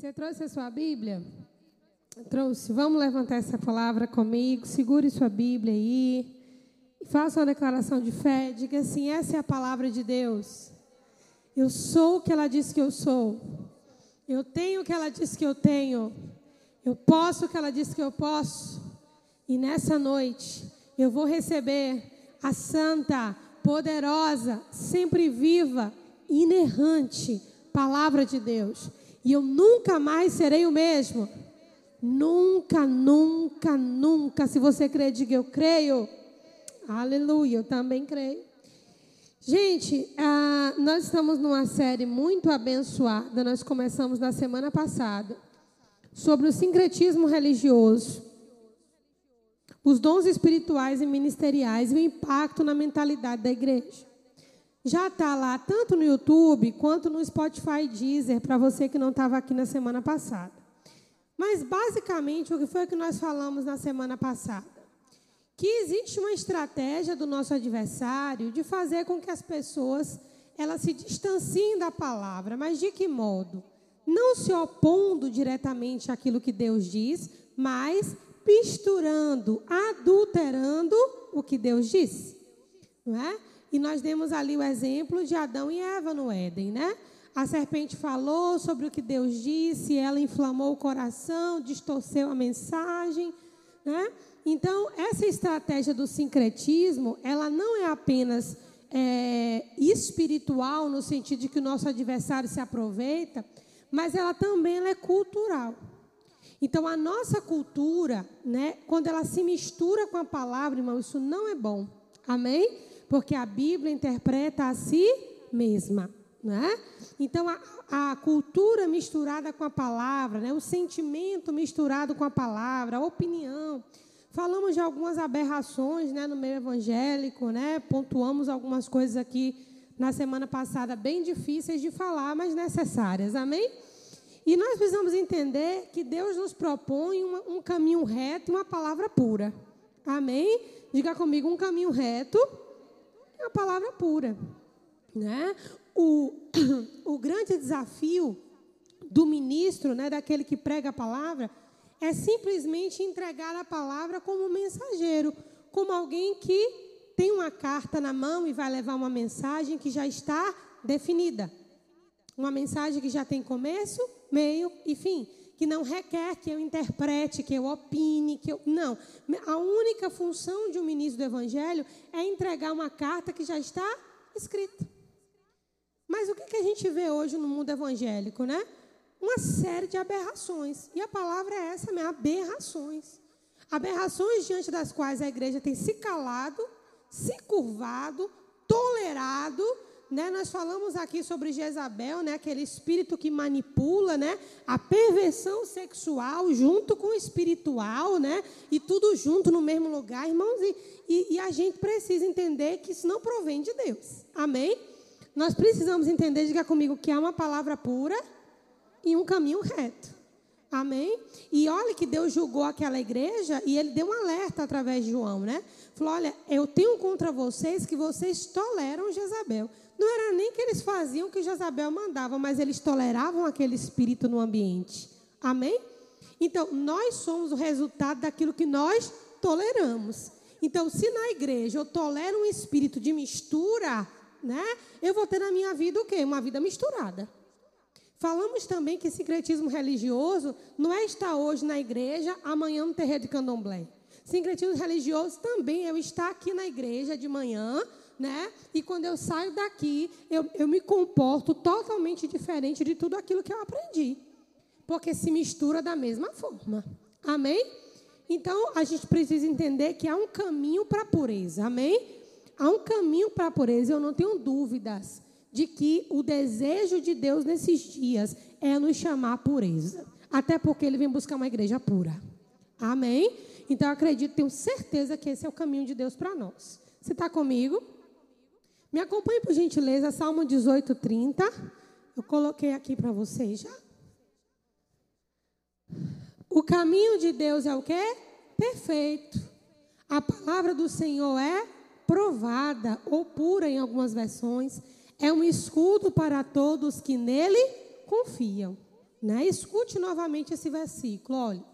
Você trouxe a sua Bíblia? Trouxe. Vamos levantar essa palavra comigo. Segure sua Bíblia aí. Faça uma declaração de fé. Diga assim: essa é a palavra de Deus. Eu sou o que ela disse que eu sou. Eu tenho o que ela disse que eu tenho. Eu posso o que ela disse que eu posso. E nessa noite eu vou receber a santa, poderosa, sempre viva, inerrante palavra de Deus. E eu nunca mais serei o mesmo. Nunca, nunca, nunca. Se você crê, diga eu creio. Aleluia, eu também creio. Gente, ah, nós estamos numa série muito abençoada. Nós começamos na semana passada sobre o sincretismo religioso, os dons espirituais e ministeriais e o impacto na mentalidade da igreja. Já está lá tanto no YouTube quanto no Spotify Deezer, para você que não estava aqui na semana passada. Mas, basicamente, o que foi que nós falamos na semana passada? Que existe uma estratégia do nosso adversário de fazer com que as pessoas elas se distanciem da palavra. Mas de que modo? Não se opondo diretamente àquilo que Deus diz, mas misturando, adulterando o que Deus disse. Não é? E nós demos ali o exemplo de Adão e Eva no Éden, né? A serpente falou sobre o que Deus disse, ela inflamou o coração, distorceu a mensagem, né? Então, essa estratégia do sincretismo, ela não é apenas é, espiritual, no sentido de que o nosso adversário se aproveita, mas ela também ela é cultural. Então, a nossa cultura, né, quando ela se mistura com a palavra, irmão, isso não é bom. Amém? Porque a Bíblia interpreta a si mesma. Né? Então, a, a, cultura misturada com a palavra, né? o sentimento misturado com a palavra, a opinião. Falamos de algumas aberrações né, no meio evangélico, né? pontuamos algumas coisas aqui na semana passada, bem difíceis de falar, mas necessárias. Amém? E nós precisamos entender que Deus nos propõe uma, um caminho reto e uma palavra pura. Amém? Diga comigo, um caminho reto é a palavra pura. Né? O, o grande desafio do ministro, né, daquele que prega a palavra, é simplesmente entregar a palavra como mensageiro, como alguém que tem uma carta na mão e vai levar uma mensagem que já está definida. Uma mensagem que já tem começo, meio e fim que não requer que eu interprete, que eu opine, que eu. Não. A única função de um ministro do Evangelho é entregar uma carta que já está escrita. Mas o que, a gente vê hoje no mundo evangélico, né? Uma série de aberrações. E a palavra é essa mesmo, aberrações. Aberrações diante das quais a igreja tem se calado, se curvado, tolerado né, nós falamos aqui sobre Jezabel, né, aquele espírito que manipula, né, a perversão sexual junto com o espiritual, né, e tudo junto no mesmo lugar, irmãos. E, e, e a gente precisa entender que isso não provém de Deus. Amém? Nós precisamos entender, diga comigo, que há uma palavra pura e um caminho reto. Amém? E olha que Deus julgou aquela igreja e ele deu um alerta através de João, né? Falou: olha, eu tenho contra vocês que vocês toleram Jezabel. Não era nem que eles faziam o que Jezabel mandava, mas eles toleravam aquele espírito no ambiente. Amém? Então, nós somos o resultado daquilo que nós toleramos. Então, se na igreja eu tolero um espírito de mistura, né? Eu vou ter na minha vida o quê? Uma vida misturada. Falamos também que sincretismo religioso não é estar hoje na igreja, amanhã no terreiro de candomblé. Sincretismo religioso também é eu estar aqui na igreja de manhã, né? E quando eu saio daqui, eu, eu me comporto totalmente diferente de tudo aquilo que eu aprendi. Porque se mistura da mesma forma. Amém? Então, a gente precisa entender que há um caminho para a pureza. Amém? Há um caminho para a pureza. Eu não tenho dúvidas de que o desejo de Deus nesses dias é nos chamar a pureza. Até porque Ele vem buscar uma igreja pura. Amém? Então, eu acredito, tenho certeza que esse é o caminho de Deus para nós. Você está comigo? Me acompanhe, por gentileza, Salmo 18, 30. Eu coloquei aqui para vocês já. O caminho de Deus é o quê? Perfeito. A palavra do Senhor é provada ou pura em algumas versões. É um escudo para todos que nele confiam. Né? Escute novamente esse versículo. Olha,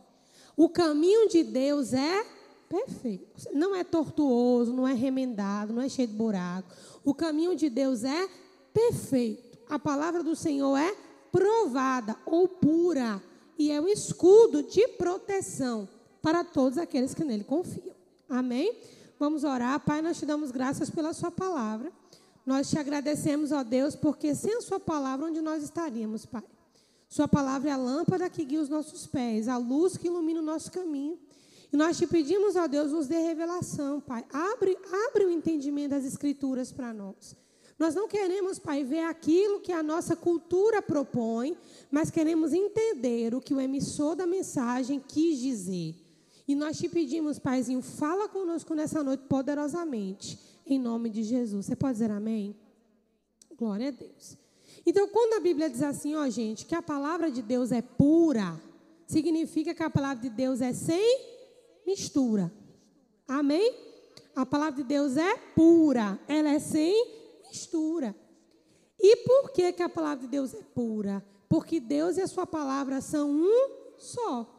o caminho de Deus é perfeito. Não é tortuoso, não é remendado, não é cheio de buraco. O caminho de Deus é perfeito. A palavra do Senhor é provada ou pura e é um escudo de proteção para todos aqueles que nele confiam. Amém? Vamos orar. Pai, nós te damos graças pela Sua palavra. Nós te agradecemos, ó Deus, porque sem a Sua palavra, onde nós estaríamos, Pai? Sua palavra é a lâmpada que guia os nossos pés, a luz que ilumina o nosso caminho. E nós te pedimos, ó Deus, nos dê revelação, Pai. Abre, abre o entendimento das Escrituras para nós. Nós não queremos, Pai, ver aquilo que a nossa cultura propõe, mas queremos entender o que o emissor da mensagem quis dizer. E nós te pedimos, Paizinho, fala conosco nessa noite poderosamente, em nome de Jesus. Você pode dizer amém? Glória a Deus. Então, quando a Bíblia diz assim, ó, gente, que a palavra de Deus é pura, significa que a palavra de Deus é sem mistura. Amém? A palavra de Deus é pura, ela é sem mistura. E por que, que a palavra de Deus é pura? Porque Deus e a sua palavra são um só.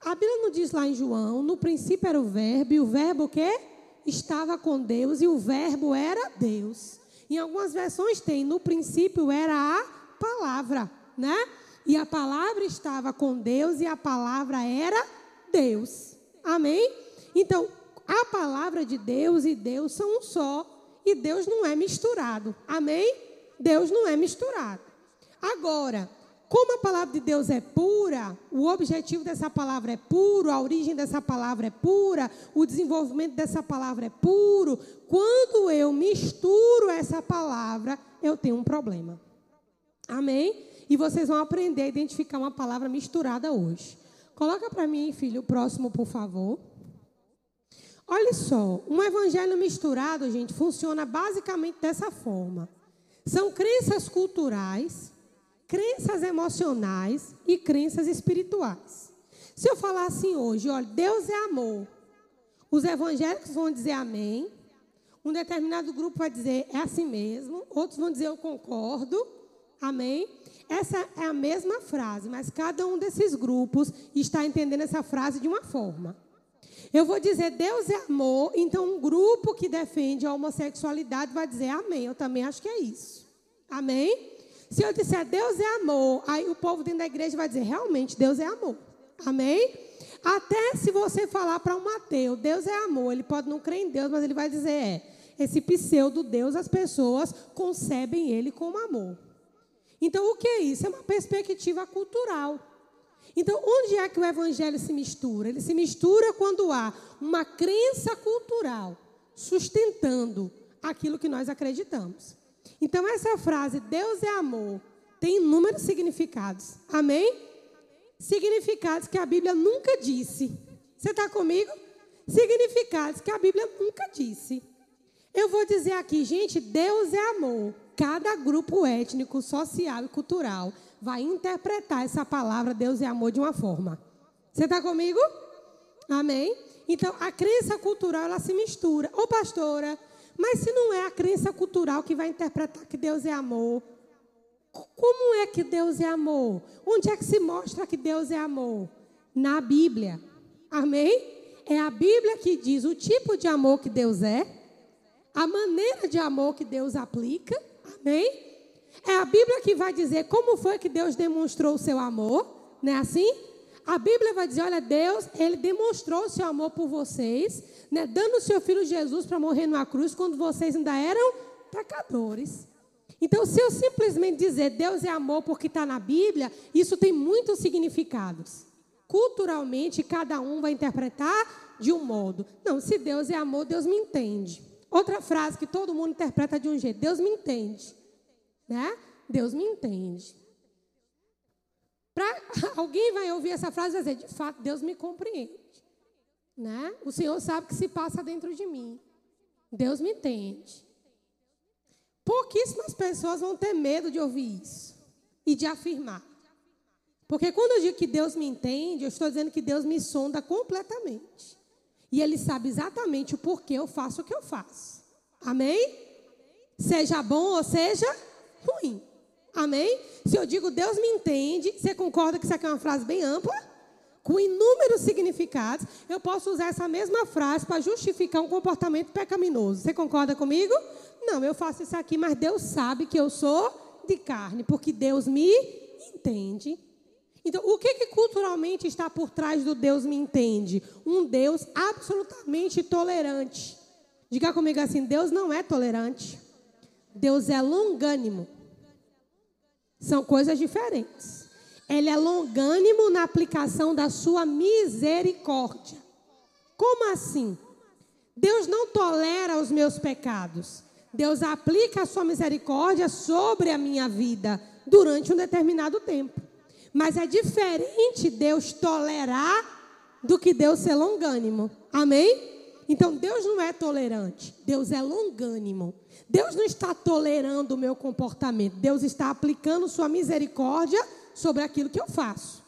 A Bíblia não diz lá em João, no princípio era o verbo, e o verbo o quê? Estava com Deus, e o verbo era Deus. Em algumas versões tem, no princípio era a palavra, né? E a palavra estava com Deus e a palavra era Deus. Amém? Então, a palavra de Deus e Deus são um só. E Deus não é misturado. Amém? Deus não é misturado. Agora, como a palavra de Deus é pura, o objetivo dessa palavra é puro, a origem dessa palavra é pura, o desenvolvimento dessa palavra é puro. Quando eu misturo essa palavra, eu tenho um problema. Amém? E vocês vão aprender a identificar uma palavra misturada hoje. Coloca para mim, filho, o próximo, por favor. Olha só, um evangelho misturado, gente, funciona basicamente dessa forma. São crenças culturais, crenças emocionais e crenças espirituais. Se eu falar assim hoje, olha, Deus é amor. Os evangélicos vão dizer amém. Um determinado grupo vai dizer é assim mesmo. Outros vão dizer eu concordo. Amém. Essa é a mesma frase, mas cada um desses grupos está entendendo essa frase de uma forma. Eu vou dizer Deus é amor, então um grupo que defende a homossexualidade vai dizer amém. Eu também acho que é isso. Amém? Se eu disser Deus é amor, aí o povo dentro da igreja vai dizer realmente Deus é amor. Amém? Até se você falar para um ateu, Deus é amor, ele pode não crer em Deus, mas ele vai dizer é. Esse pseudo Deus, as pessoas concebem ele como amor. Então, o que é isso? É uma perspectiva cultural. Então, onde é que o evangelho se mistura? Ele se mistura quando há uma crença cultural sustentando aquilo que nós acreditamos. Então, essa frase, Deus é amor, tem inúmeros significados. Amém? Significados que a Bíblia nunca disse. Você está comigo? Significados que a Bíblia nunca disse. Eu vou dizer aqui, gente, Deus é amor. Cada grupo étnico, social e cultural vai interpretar essa palavra Deus é amor de uma forma. Você está comigo? Amém? Então, a crença cultural, ela se mistura. Ô, pastora, mas se não é a crença cultural que vai interpretar que Deus é amor, como é que Deus é amor? Onde é que se mostra que Deus é amor? Na Bíblia. Amém? É a Bíblia que diz o tipo de amor que Deus é, a maneira de amor que Deus aplica. Amém? É a Bíblia que vai dizer como foi que Deus demonstrou o seu amor, não é assim? A Bíblia vai dizer, olha, Deus, ele demonstrou o seu amor por vocês, né, dando o seu filho Jesus para morrer numa cruz quando vocês ainda eram pecadores. Então, se eu simplesmente dizer Deus é amor porque está na Bíblia, isso tem muitos significados. Culturalmente, cada um vai interpretar de um modo. Não, se Deus é amor, Deus me entende. Outra frase que todo mundo interpreta de um jeito: Deus me entende né? Deus me entende. Pra, alguém vai ouvir essa frase e dizer, de fato, Deus me compreende. Né? O Senhor sabe o que se passa dentro de mim. Deus me entende. Pouquíssimas pessoas vão ter medo de ouvir isso e de afirmar. Porque quando eu digo que Deus me entende, eu estou dizendo que Deus me sonda completamente. E Ele sabe exatamente o porquê eu faço o que eu faço. Amém? Seja bom ou seja ruim. Amém? Se eu digo Deus me entende, você concorda que isso aqui é uma frase bem ampla? Com inúmeros significados, eu posso usar essa mesma frase para justificar um comportamento pecaminoso. Você concorda comigo? Não, eu faço isso aqui, mas Deus sabe que eu sou de carne, porque Deus me entende. Então, o que, que culturalmente está por trás do Deus me entende? Um Deus absolutamente tolerante. Diga comigo assim: Deus não é tolerante. Deus é longânimo. São coisas diferentes. Ele é longânimo na aplicação da sua misericórdia. Como assim? Deus não tolera os meus pecados. Deus aplica a sua misericórdia sobre a minha vida durante um determinado tempo. Mas é diferente Deus tolerar do que Deus ser longânimo. Amém? Então Deus não é tolerante, Deus é longânimo. Deus não está tolerando o meu comportamento, Deus está aplicando sua misericórdia sobre aquilo que eu faço.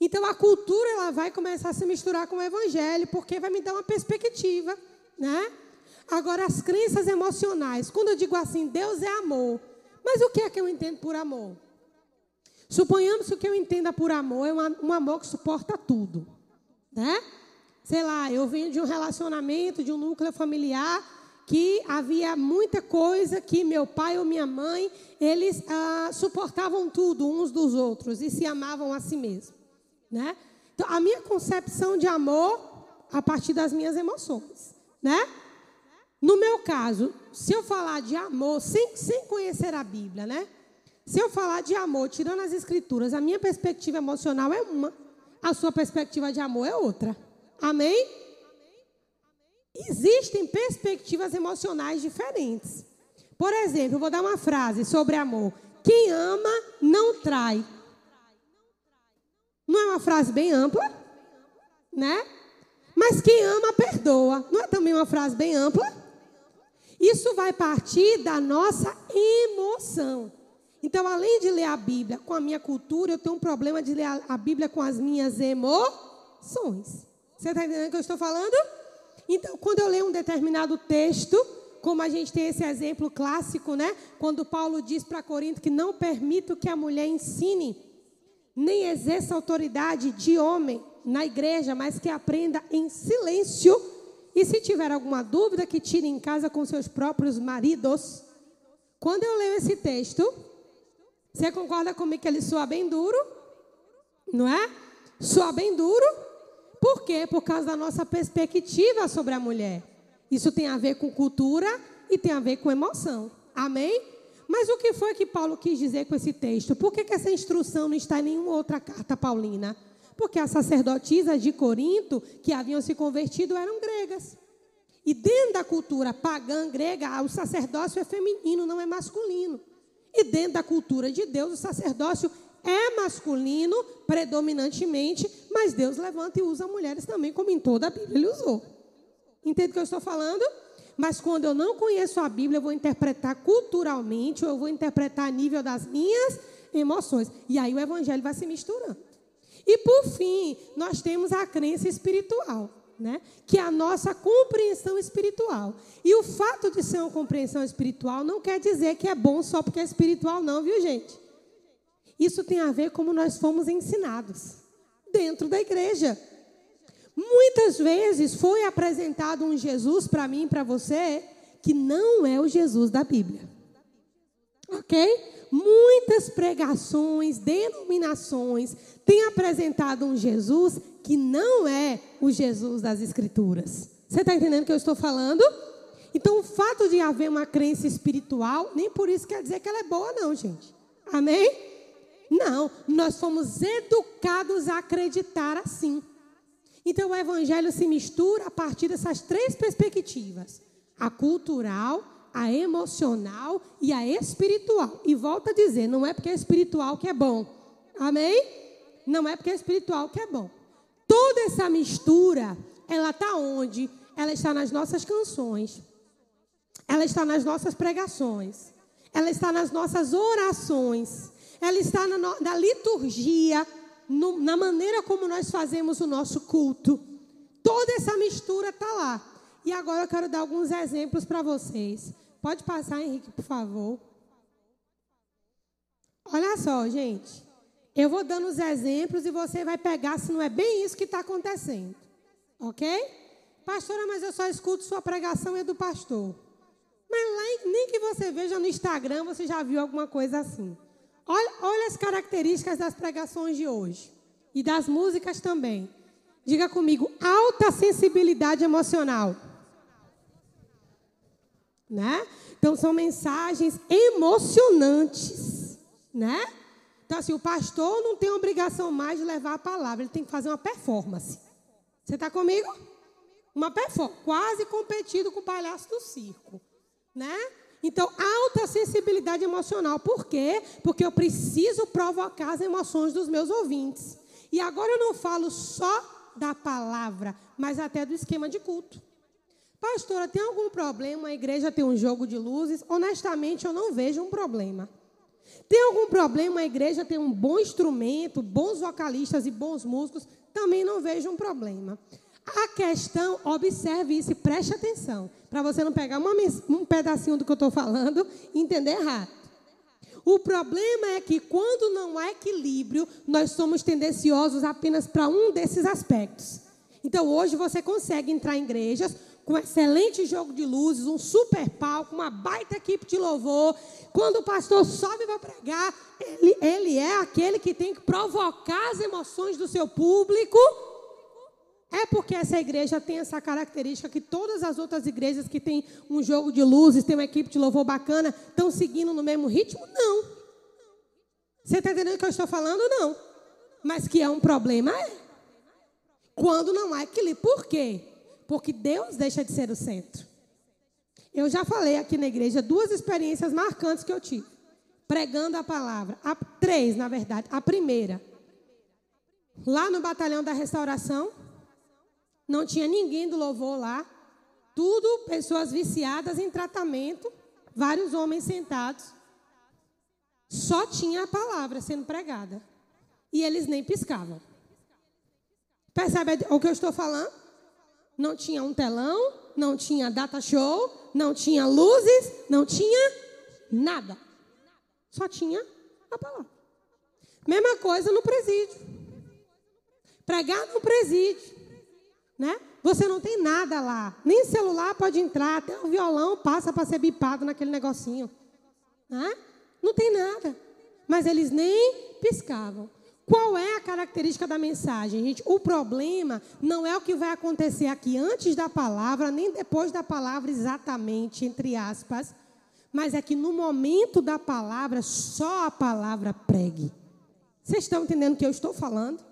Então a cultura ela vai começar a se misturar com o evangelho, porque vai me dar uma perspectiva, né? Agora as crenças emocionais, quando eu digo assim, Deus é amor. Mas o que é que eu entendo por amor? Suponhamos que o que eu entenda por amor é um amor que suporta tudo, né? sei lá, eu venho de um relacionamento, de um núcleo familiar que havia muita coisa que meu pai ou minha mãe, eles ah, suportavam tudo uns dos outros e se amavam a si mesmos, né? Então, a minha concepção de amor a partir das minhas emoções, né? No meu caso, se eu falar de amor sem, sem conhecer a Bíblia, né? Se eu falar de amor, tirando as escrituras, a minha perspectiva emocional é uma, a sua perspectiva de amor é outra. Amém? Existem perspectivas emocionais diferentes. Por exemplo, eu vou dar uma frase sobre amor. Quem ama não trai. Não é uma frase bem ampla, né? Mas quem ama perdoa. Não é também uma frase bem ampla? Isso vai partir da nossa emoção. Então, além de ler a Bíblia com a minha cultura, eu tenho um problema de ler a Bíblia com as minhas emoções. Você está entendendo o que eu estou falando? Então, quando eu leio um determinado texto, como a gente tem esse exemplo clássico, né? Quando Paulo diz para Corinto que não permito que a mulher ensine, nem exerça autoridade de homem na igreja, mas que aprenda em silêncio. E se tiver alguma dúvida, que tire em casa com seus próprios maridos. Quando eu leio esse texto, você concorda comigo que ele soa bem duro? Não é? Soa bem duro. Por quê? Por causa da nossa perspectiva sobre a mulher. Isso tem a ver com cultura e tem a ver com emoção. Amém? Mas o que foi que Paulo quis dizer com esse texto? Por que, que essa instrução não está em nenhuma outra carta paulina? Porque as sacerdotisas de Corinto, que haviam se convertido, eram gregas. E dentro da cultura pagã grega, o sacerdócio é feminino, não é masculino. E dentro da cultura de Deus, o sacerdócio é masculino predominantemente, mas Deus levanta e usa mulheres também, como em toda a Bíblia ele usou. Entende o que eu estou falando? Mas quando eu não conheço a Bíblia, eu vou interpretar culturalmente, ou eu vou interpretar a nível das minhas emoções. E aí o evangelho vai se misturando. E por fim, nós temos a crença espiritual, né? Que é a nossa compreensão espiritual. E o fato de ser uma compreensão espiritual não quer dizer que é bom só porque é espiritual, não, viu, gente? Isso tem a ver como nós fomos ensinados dentro da igreja. Muitas vezes foi apresentado um Jesus para mim e para você que não é o Jesus da Bíblia. Ok? Muitas pregações, denominações têm apresentado um Jesus que não é o Jesus das Escrituras. Você está entendendo o que eu estou falando? Então, o fato de haver uma crença espiritual, nem por isso quer dizer que ela é boa, não, gente. Amém? Não, nós fomos educados a acreditar assim. Então o evangelho se mistura a partir dessas três perspectivas: a cultural, a emocional e a espiritual. E volta a dizer, não é porque é espiritual que é bom. Amém? Não é porque é espiritual que é bom. Toda essa mistura, ela está onde? Ela está nas nossas canções. Ela está nas nossas pregações. Ela está nas nossas orações ela está na, na liturgia, no, na maneira como nós fazemos o nosso culto. Toda essa mistura está lá. E agora eu quero dar alguns exemplos para vocês. Pode passar, Henrique, por favor. Olha só, gente. Eu vou dando os exemplos e você vai pegar se não é bem isso que está acontecendo. Ok? Pastora, mas eu só escuto sua pregação e é do pastor. Mas lá, nem que você veja no Instagram, você já viu alguma coisa assim. Olha, olha as características das pregações de hoje. E das músicas também. Diga comigo, alta sensibilidade emocional. Né? Então são mensagens emocionantes, né? Então assim, o pastor não tem obrigação mais de levar a palavra, ele tem que fazer uma performance. Você está comigo? Uma performance, quase competido com o palhaço do circo, né? Então, alta sensibilidade emocional. Por quê? Porque eu preciso provocar as emoções dos meus ouvintes. E agora eu não falo só da palavra, mas até do esquema de culto. Pastora, tem algum problema a igreja ter um jogo de luzes? Honestamente, eu não vejo um problema. Tem algum problema a igreja ter um bom instrumento, bons vocalistas e bons músicos? Também não vejo um problema. A questão, observe isso e preste atenção, para você não pegar uma, um pedacinho do que eu estou falando e entender errado. O problema é que quando não há equilíbrio, nós somos tendenciosos apenas para um desses aspectos. Então hoje você consegue entrar em igrejas com um excelente jogo de luzes, um super palco, uma baita equipe de louvor. Quando o pastor sobe para pregar, ele, ele é aquele que tem que provocar as emoções do seu público. É porque essa igreja tem essa característica que todas as outras igrejas que têm um jogo de luzes, tem uma equipe de louvor bacana, estão seguindo no mesmo ritmo? Não. Você está entendendo o que eu estou falando? Não. Mas que é um problema, é. Quando não há equilíbrio. Por quê? Porque Deus deixa de ser o centro. Eu já falei aqui na igreja duas experiências marcantes que eu tive. Pregando a palavra. A, três, na verdade. A primeira. Lá no batalhão da restauração. Não tinha ninguém do louvor lá. Tudo pessoas viciadas em tratamento. Vários homens sentados. Só tinha a palavra sendo pregada. E eles nem piscavam. Percebe o que eu estou falando? Não tinha um telão, não tinha data show, não tinha luzes, não tinha nada. Só tinha a palavra. Mesma coisa no presídio. Pregar no presídio. Né? Você não tem nada lá. Nem celular pode entrar, até o violão passa para ser bipado naquele negocinho. Né? Não tem nada. Mas eles nem piscavam. Qual é a característica da mensagem, gente? O problema não é o que vai acontecer aqui antes da palavra, nem depois da palavra, exatamente, entre aspas, mas é que no momento da palavra, só a palavra pregue. Vocês estão entendendo o que eu estou falando?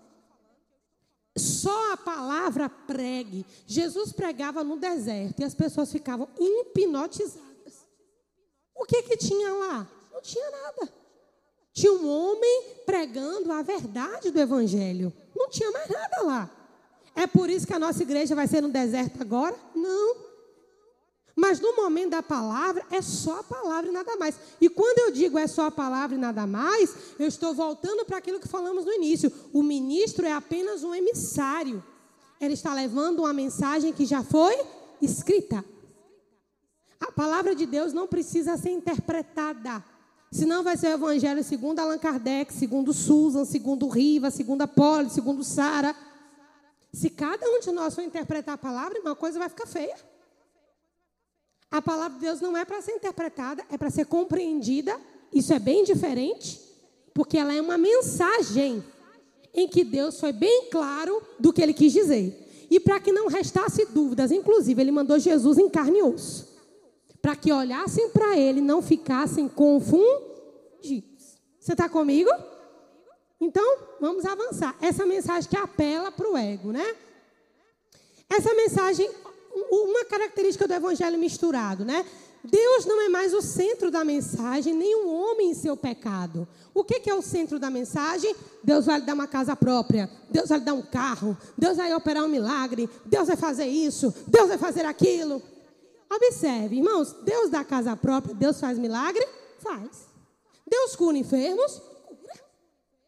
Só a palavra pregue. Jesus pregava no deserto e as pessoas ficavam hipnotizadas. O que que tinha lá? Não tinha nada. Tinha um homem pregando a verdade do Evangelho. Não tinha mais nada lá. É por isso que a nossa igreja vai ser no deserto agora? Não. Mas no momento da palavra, é só a palavra e nada mais. E quando eu digo é só a palavra e nada mais, eu estou voltando para aquilo que falamos no início. O ministro é apenas um emissário. Ele está levando uma mensagem que já foi escrita. A palavra de Deus não precisa ser interpretada. Senão vai ser o evangelho segundo Allan Kardec, segundo Susan, segundo Riva, segundo Apolo, segundo Sara. Se cada um de nós for interpretar a palavra, uma coisa vai ficar feia. A palavra de Deus não é para ser interpretada, é para ser compreendida. Isso é bem diferente, porque ela é uma mensagem em que Deus foi bem claro do que ele quis dizer. E para que não restasse dúvidas, inclusive, ele mandou Jesus em carne e osso para que olhassem para ele e não ficassem confundidos. Você está comigo? Então, vamos avançar. Essa mensagem que apela para o ego, né? Essa mensagem, uma característica do evangelho misturado, né? Deus não é mais o centro da mensagem, nem um homem em seu pecado. O que, que é o centro da mensagem? Deus vai lhe dar uma casa própria, Deus vai lhe dar um carro, Deus vai operar um milagre, Deus vai fazer isso, Deus vai fazer aquilo. Observe, irmãos, Deus dá casa própria, Deus faz milagre? Faz. Deus cura enfermos? Cura.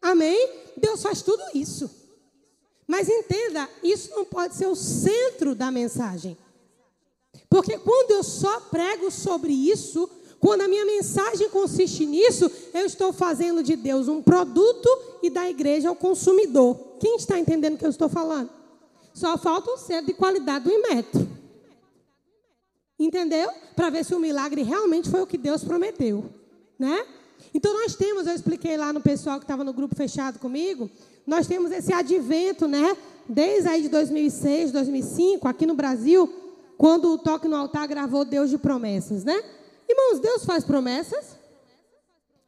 Amém? Deus faz tudo isso. Mas entenda, isso não pode ser o centro da mensagem. Porque quando eu só prego sobre isso, Quando a minha mensagem consiste nisso, eu estou fazendo de Deus um produto e da igreja o consumidor. Quem está entendendo o que eu estou falando? Só falta um ser de qualidade do Imetro. Entendeu? Para ver se o milagre realmente foi o que Deus prometeu. Né? Então nós temos, eu expliquei lá no pessoal que estava no grupo fechado comigo, nós temos esse advento, né? Desde aí de 2006, 2005, aqui no Brasil, quando o Toque no Altar gravou Deus de Promessas, né? Irmãos, Deus faz promessas?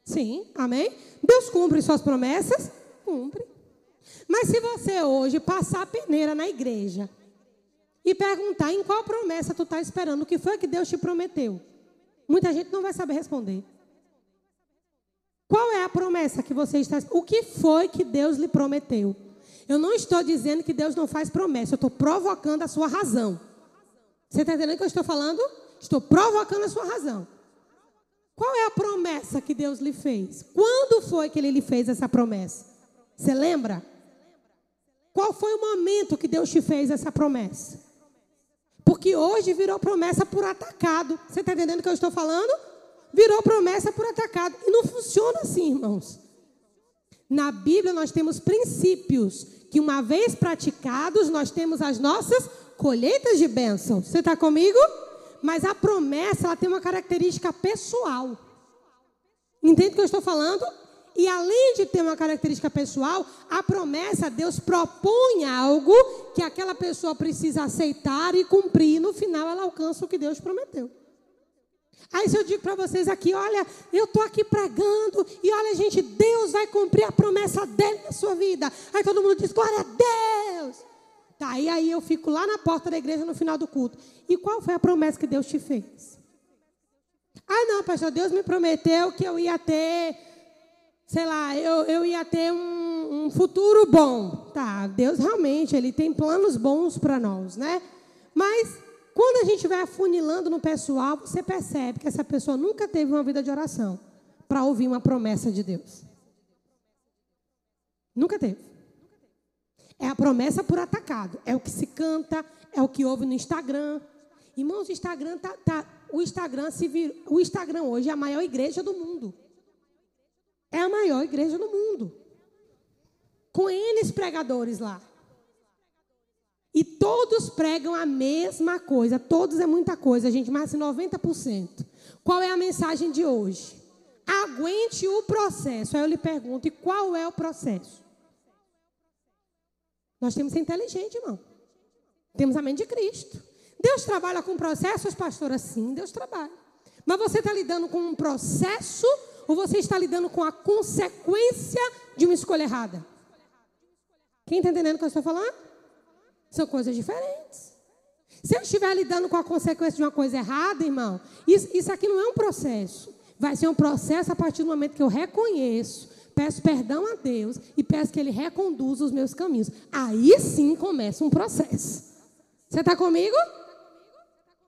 Sim, amém? Deus cumpre suas promessas? Cumpre. Mas se você hoje passar a peneira na igreja e perguntar em qual promessa tu está esperando, o que foi que Deus te prometeu, muita gente não vai saber responder. Qual é a promessa que você está O que foi que Deus lhe prometeu? Eu não estou dizendo que Deus não faz promessa, eu estou provocando a sua razão. Você está entendendo o que eu estou falando? Estou provocando a sua razão. Qual é a promessa que Deus lhe fez? Quando foi que ele lhe fez essa promessa? Você lembra? Qual foi o momento que Deus te fez essa promessa? Porque hoje virou promessa por atacado. Você está entendendo o que eu estou falando? Virou promessa por atacado. E não funciona assim, irmãos. Na Bíblia nós temos princípios que, uma vez praticados, nós temos as nossas colheitas de bênção. Você está comigo? Mas a promessa ela tem uma característica pessoal. Entende o que eu estou falando? E além de ter uma característica pessoal, a promessa, Deus propõe algo que aquela pessoa precisa aceitar e cumprir. E no final ela alcança o que Deus prometeu. Aí se eu digo para vocês aqui, olha, eu estou aqui pregando, e olha, gente, Deus vai cumprir a promessa dele na sua vida. Aí todo mundo diz, glória a Deus. Tá, e aí eu fico lá na porta da igreja no final do culto. E qual foi a promessa que Deus te fez? Ah, não, pastor, Deus me prometeu que eu ia ter, sei lá, eu, eu ia ter um, um futuro bom. Tá, Deus realmente, Ele tem planos bons para nós, né? Mas quando a gente vai afunilando no pessoal, você percebe que essa pessoa nunca teve uma vida de oração para ouvir uma promessa de Deus. Nunca teve. É a promessa por atacado. É o que se canta, é o que ouve no Instagram. Irmãos, o Instagram tá, tá o Instagram se vir, o Instagram hoje é a maior igreja do mundo. É a maior igreja do mundo. Com N pregadores lá. E todos pregam a mesma coisa. Todos é muita coisa, gente, mais de 90%. Qual é a mensagem de hoje? Aguente o processo. Aí eu lhe pergunto, e qual é o processo? Nós temos que ser inteligente, irmão. Temos a mente de Cristo. Deus trabalha com processos, pastora? Sim, Deus trabalha. Mas você está lidando com um processo ou você está lidando com a consequência de uma escolha errada? Quem está entendendo o que eu estou falando? São coisas diferentes. Se eu estiver lidando com a consequência de uma coisa errada, irmão, isso, isso aqui não é um processo. Vai ser um processo a partir do momento que eu reconheço peço perdão a Deus e peço que Ele reconduza os meus caminhos. Aí sim começa um processo. Você está comigo?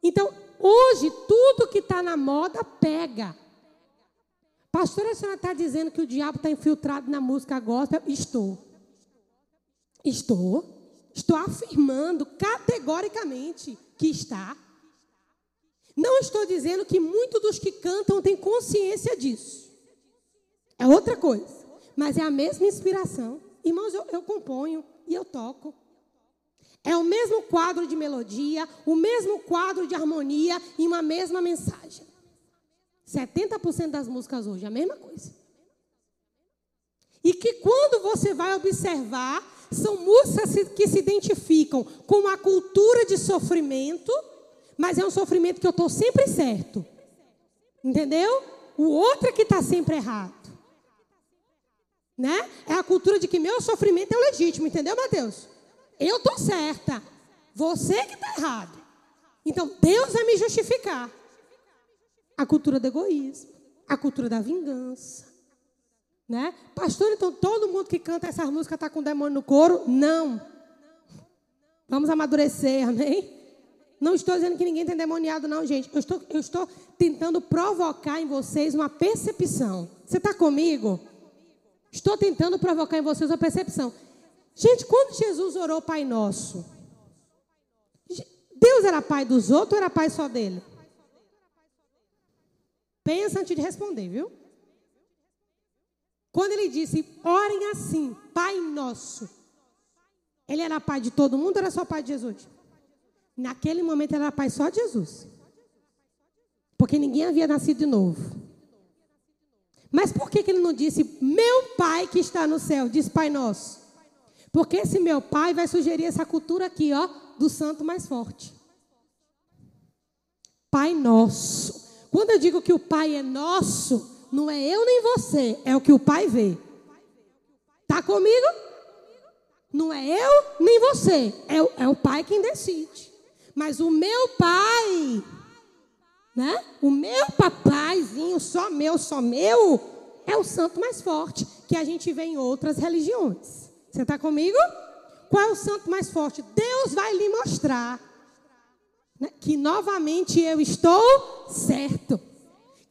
Então, hoje, tudo que está na moda pega. Pastora, a senhora está dizendo que o diabo está infiltrado na música gospel? Estou. Estou. Estou afirmando categoricamente que está. Não estou dizendo que muitos dos que cantam têm consciência disso. É outra coisa. Mas é a mesma inspiração. Irmãos, eu, eu componho e eu toco. É o mesmo quadro de melodia, o mesmo quadro de harmonia e uma mesma mensagem. 70% das músicas hoje, a mesma coisa. E que quando você vai observar, são músicas que se identificam com uma cultura de sofrimento, mas é um sofrimento que eu estou sempre certo. Entendeu? O outro é que está sempre errado. Né? É a cultura de que meu sofrimento é legítimo, entendeu, Mateus? Eu estou certa. Você que está errado. Então, Deus vai me justificar. A cultura do egoísmo, a cultura da vingança. Né? Pastor, então todo mundo que canta essas músicas está com demônio no couro? Não. Vamos amadurecer, amém? Não estou dizendo que ninguém tem demoniado, não, gente. Eu estou, eu estou tentando provocar em vocês uma percepção. Você está comigo? Estou tentando provocar em vocês a percepção. Gente, quando Jesus orou Pai Nosso, Deus era pai dos outros ou era pai só dele? Pensa antes de responder, viu? Quando ele disse, orem assim, Pai Nosso. Ele era pai de todo mundo ou era só pai de Jesus? Naquele momento ele era pai só de Jesus. Porque ninguém havia nascido de novo. Mas por que, que ele não disse, meu pai que está no céu? Diz Pai Nosso. Porque esse meu pai vai sugerir essa cultura aqui, ó, do santo mais forte. Pai Nosso. Quando eu digo que o Pai é nosso, não é eu nem você, é o que o Pai vê. Tá comigo? Não é eu nem você, é o, é o Pai quem decide. Mas o meu Pai né? O meu papaizinho, só meu, só meu, é o santo mais forte, que a gente vê em outras religiões. Você está comigo? Qual é o santo mais forte? Deus vai lhe mostrar que novamente eu estou certo,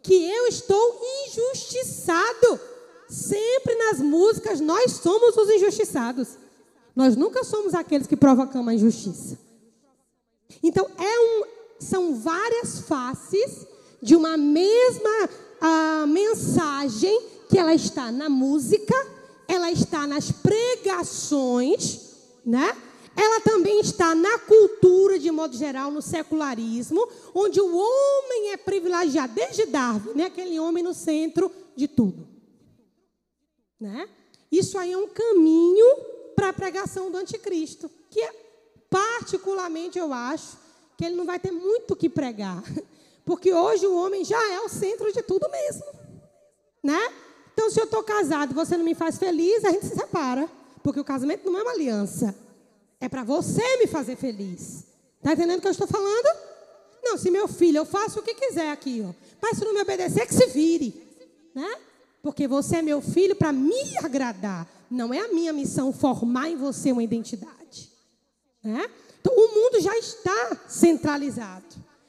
que eu estou injustiçado. Sempre nas músicas nós somos os injustiçados. Nós nunca somos aqueles que provocamos a injustiça. Então é um, são várias faces de uma mesma a, mensagem que ela está na música, ela está nas pregações, né? Ela também está na cultura, de modo geral, no secularismo, onde o homem é privilegiado, desde Darwin, né? aquele homem no centro de tudo. Né? Isso aí é um caminho para a pregação do anticristo, que é, particularmente eu acho que ele não vai ter muito o que pregar. Porque hoje o homem já é o centro de tudo mesmo. Né? Então, se eu estou casado e você não me faz feliz, a gente se separa. Porque o casamento não é uma aliança. É para você me fazer feliz. Está entendendo o que eu estou falando? Não, se meu filho, eu faço o que quiser aqui, ó. Mas se não me obedecer, que se vire. Né? Porque você é meu filho para me agradar. Não é a minha missão formar em você uma identidade. Né? Então, o mundo já está centralizado.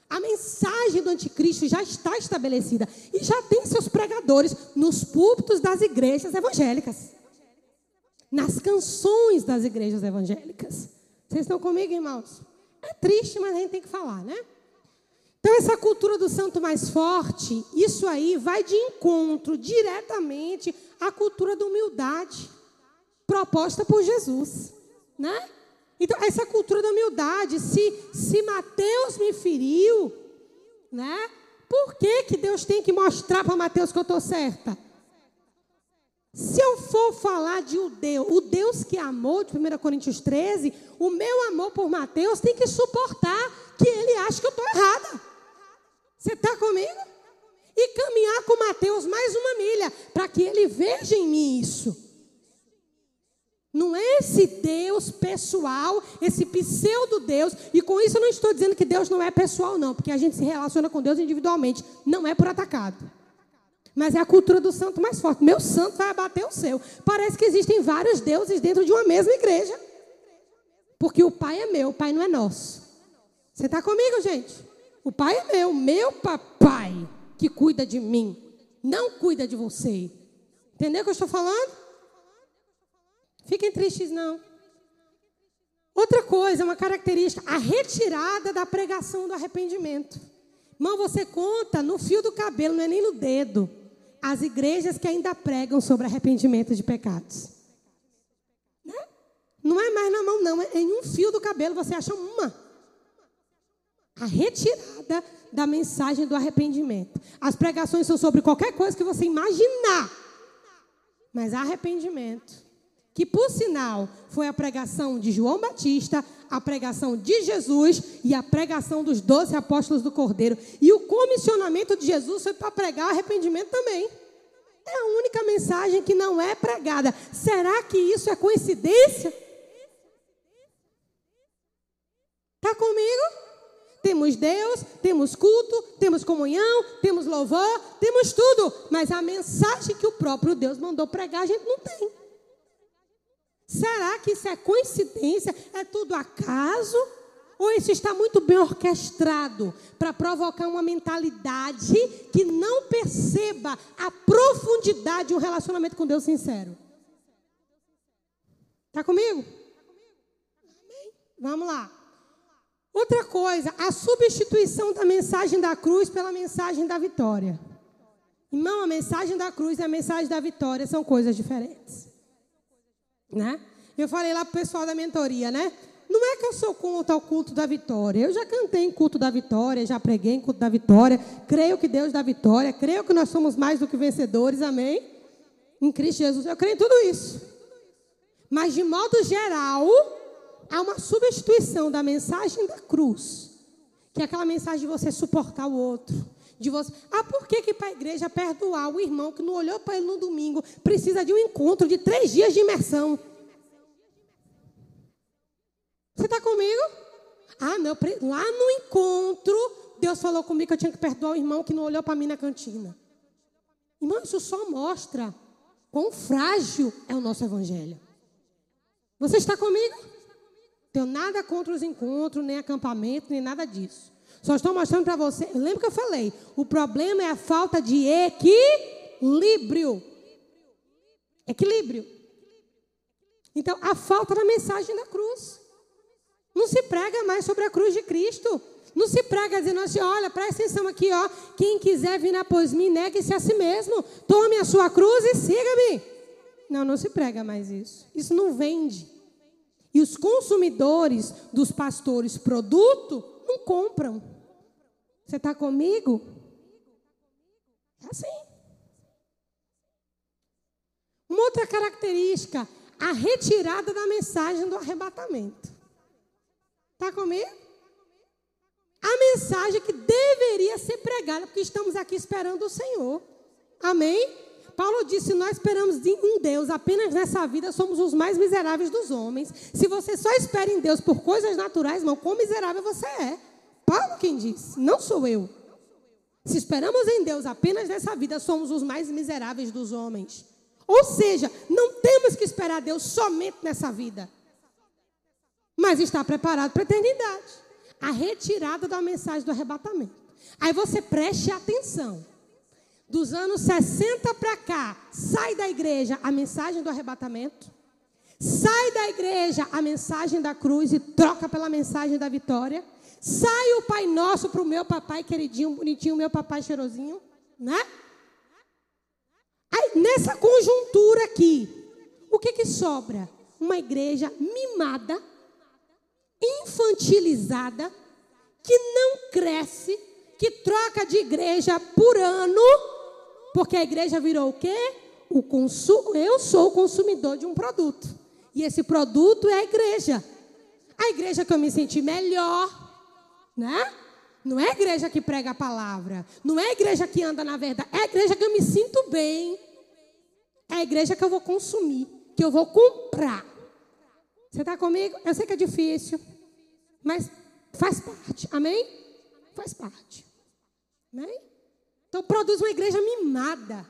A mensagem do anticristo já está estabelecida e já tem seus pregadores nos púlpitos das igrejas evangélicas. Nas canções das igrejas evangélicas. Vocês estão comigo, irmãos? É triste, mas a gente tem que falar, né? Então, essa cultura do santo mais forte, isso aí vai de encontro diretamente à cultura da humildade proposta por Jesus, né? Então, essa cultura da humildade, se, se Mateus me feriu, né? Por que, que Deus tem que mostrar para Mateus que eu estou certa? Se eu for falar de o Deus, o Deus que amou, de 1 Coríntios 13, o meu amor por Mateus tem que suportar que ele acha que eu estou errada. Você está comigo? E caminhar com Mateus mais uma milha, para que ele veja em mim isso. Não é esse Deus pessoal, esse pseudo-Deus. E com isso eu não estou dizendo que Deus não é pessoal, não, porque a gente se relaciona com Deus individualmente. Não é por atacado. Mas é a cultura do santo mais forte. Meu santo vai abater o seu. Parece que existem vários deuses dentro de uma mesma igreja. Porque o pai é meu, o pai não é nosso. Você está comigo, gente? O pai é meu, meu papai, que cuida de mim. Não cuida de você. Entendeu o que eu estou falando? Fiquem tristes, não. Outra coisa, uma característica, a retirada da pregação do arrependimento. Irmão, você conta no fio do cabelo, não é nem no dedo, as igrejas que ainda pregam sobre arrependimento de pecados. Né? Não é mais na mão, não, é em um fio do cabelo você acha uma. A retirada da mensagem do arrependimento. As pregações são sobre qualquer coisa que você imaginar, mas arrependimento que por sinal foi a pregação de João Batista, a pregação de Jesus e a pregação dos doze apóstolos do Cordeiro. E o comissionamento de Jesus foi para pregar arrependimento também. É a única mensagem que não é pregada. Será que isso é coincidência? Está comigo? Temos Deus, temos culto, temos comunhão, temos louvor, temos tudo. Mas a mensagem que o próprio Deus mandou pregar, a gente não tem. Será que isso é coincidência? É tudo acaso? Ou isso está muito bem orquestrado para provocar uma mentalidade que não perceba a profundidade de um relacionamento com Deus sincero? Está comigo? Vamos lá. Outra coisa, a substituição da mensagem da cruz pela mensagem da vitória. Irmão, a mensagem da cruz e a mensagem da vitória são coisas diferentes. Né? Eu falei lá para o pessoal da mentoria, né? Não é que eu sou contra o culto da vitória. Eu já cantei em culto da vitória, já preguei em culto da vitória. Creio que Deus dá vitória. Creio que nós somos mais do que vencedores. Amém? Em Cristo Jesus. Eu creio em tudo isso. Mas, de modo geral, há uma substituição da mensagem da cruz, que é aquela mensagem de você suportar o outro. De você. Ah, por que, que para a igreja perdoar o irmão que não olhou para ele no domingo precisa de um encontro de três dias de imersão? Você está comigo? Ah, não, lá no encontro, Deus falou comigo que eu tinha que perdoar o irmão que não olhou para mim na cantina. Irmão, isso só mostra quão frágil é o nosso evangelho. Você está comigo? Tenho nada contra os encontros, nem acampamento, nem nada disso. Só estou mostrando para você. Lembra que eu falei? O problema é a falta de equilíbrio. Equilíbrio. Então, a falta da mensagem da cruz. Não se prega mais sobre a cruz de Cristo. Não se prega dizendo assim, olha, presta atenção aqui, ó. Quem quiser vir após mim, negue-se a si mesmo. Tome a sua cruz e siga-me. Não, não se prega mais isso. Isso não vende. E os consumidores dos pastores produto não compram. Você está comigo? É assim. Uma outra característica, a retirada da mensagem do arrebatamento. Está comigo? A mensagem que deveria ser pregada, porque estamos aqui esperando o Senhor. Amém? Paulo disse: Nós esperamos em Deus apenas nessa vida, somos os mais miseráveis dos homens. Se você só espera em Deus por coisas naturais, irmão, quão miserável você é. Paulo quem disse, não sou eu. Se esperamos em Deus apenas nessa vida, somos os mais miseráveis dos homens. Ou seja, não temos que esperar Deus somente nessa vida, mas está preparado para a eternidade. A retirada da mensagem do arrebatamento. Aí você preste atenção dos anos 60 para cá, sai da igreja a mensagem do arrebatamento, sai da igreja a mensagem da cruz e troca pela mensagem da vitória. Sai o Pai Nosso para o meu papai queridinho, bonitinho, meu papai cheirosinho, né? Aí, nessa conjuntura aqui, o que que sobra? Uma igreja mimada, infantilizada, que não cresce, que troca de igreja por ano, porque a igreja virou o quê? O consumo, eu sou o consumidor de um produto. E esse produto é a igreja. A igreja que eu me senti melhor, né? Não é a igreja que prega a palavra, não é a igreja que anda na verdade, é a igreja que eu me sinto bem. É a igreja que eu vou consumir, que eu vou comprar. Você está comigo? Eu sei que é difícil, mas faz parte. Amém? Faz parte. Amém? Então produz uma igreja mimada.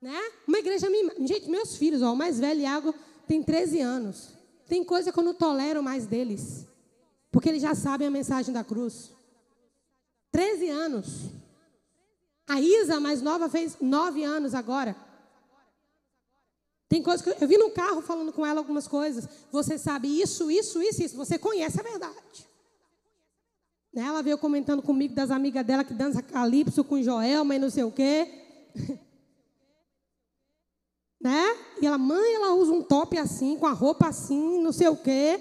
Né? Uma igreja mimada. Gente, meus filhos, ó, o mais velho, Iago, tem 13 anos. Tem coisa que eu não tolero mais deles. Porque eles já sabem a mensagem da cruz. 13 anos. A Isa, mais nova, fez 9 anos agora. Tem coisas que eu, eu vi no carro falando com ela algumas coisas. Você sabe isso, isso, isso, isso. Você conhece a verdade. Né? Ela veio comentando comigo das amigas dela que dança calypso com Joelma e não sei o quê. né? E ela, mãe, ela usa um top assim, com a roupa assim, não sei o quê.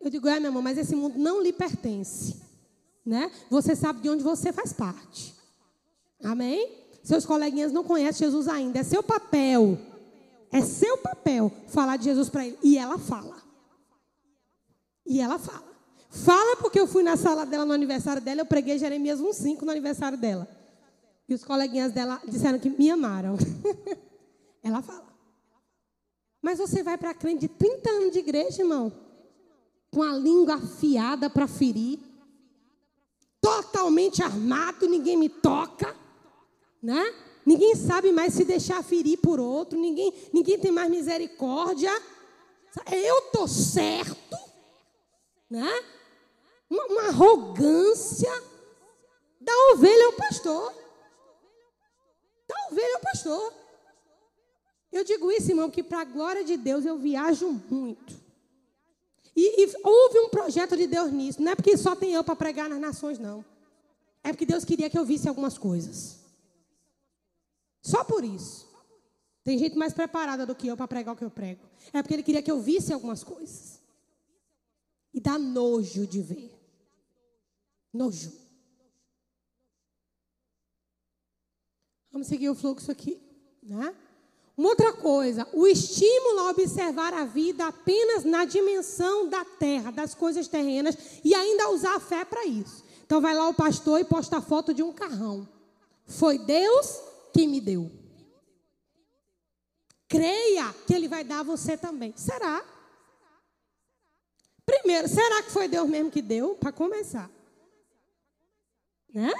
Eu digo, é, meu irmão, mas esse mundo não lhe pertence. Né? Você sabe de onde você faz parte. Amém? Seus coleguinhas não conhecem Jesus ainda. É seu papel. É seu papel falar de Jesus para ele. E ela fala. E ela fala. Fala porque eu fui na sala dela no aniversário dela, eu preguei Jeremias 1,5 no aniversário dela. E os coleguinhas dela disseram que me amaram. Ela fala. Mas você vai para crente de 30 anos de igreja, irmão, com a língua afiada para ferir, totalmente armado, ninguém me toca, né? Ninguém sabe mais se deixar ferir por outro, ninguém, ninguém tem mais misericórdia. Eu tô certo, né? Uma, uma arrogância da ovelha ao pastor. Da ovelha ao pastor. Eu digo isso, irmão, que para a glória de Deus eu viajo muito. E, e, houve um projeto de Deus nisso. Não é porque só tem eu para pregar nas nações, não. É porque Deus queria que eu visse algumas coisas. Só por isso. Tem gente mais preparada do que eu para pregar o que eu prego. É porque ele queria que eu visse algumas coisas. E dá nojo de ver. Nojo. Vamos seguir o fluxo aqui, né? Uma outra coisa, o estímulo a observar a vida apenas na dimensão da terra, das coisas terrenas, e ainda usar a fé para isso. Então vai lá o pastor e posta a foto de um carrão. Foi Deus que me deu. Creia que Ele vai dar a você também. Será? Primeiro, será que foi Deus mesmo que deu? Para começar. Né?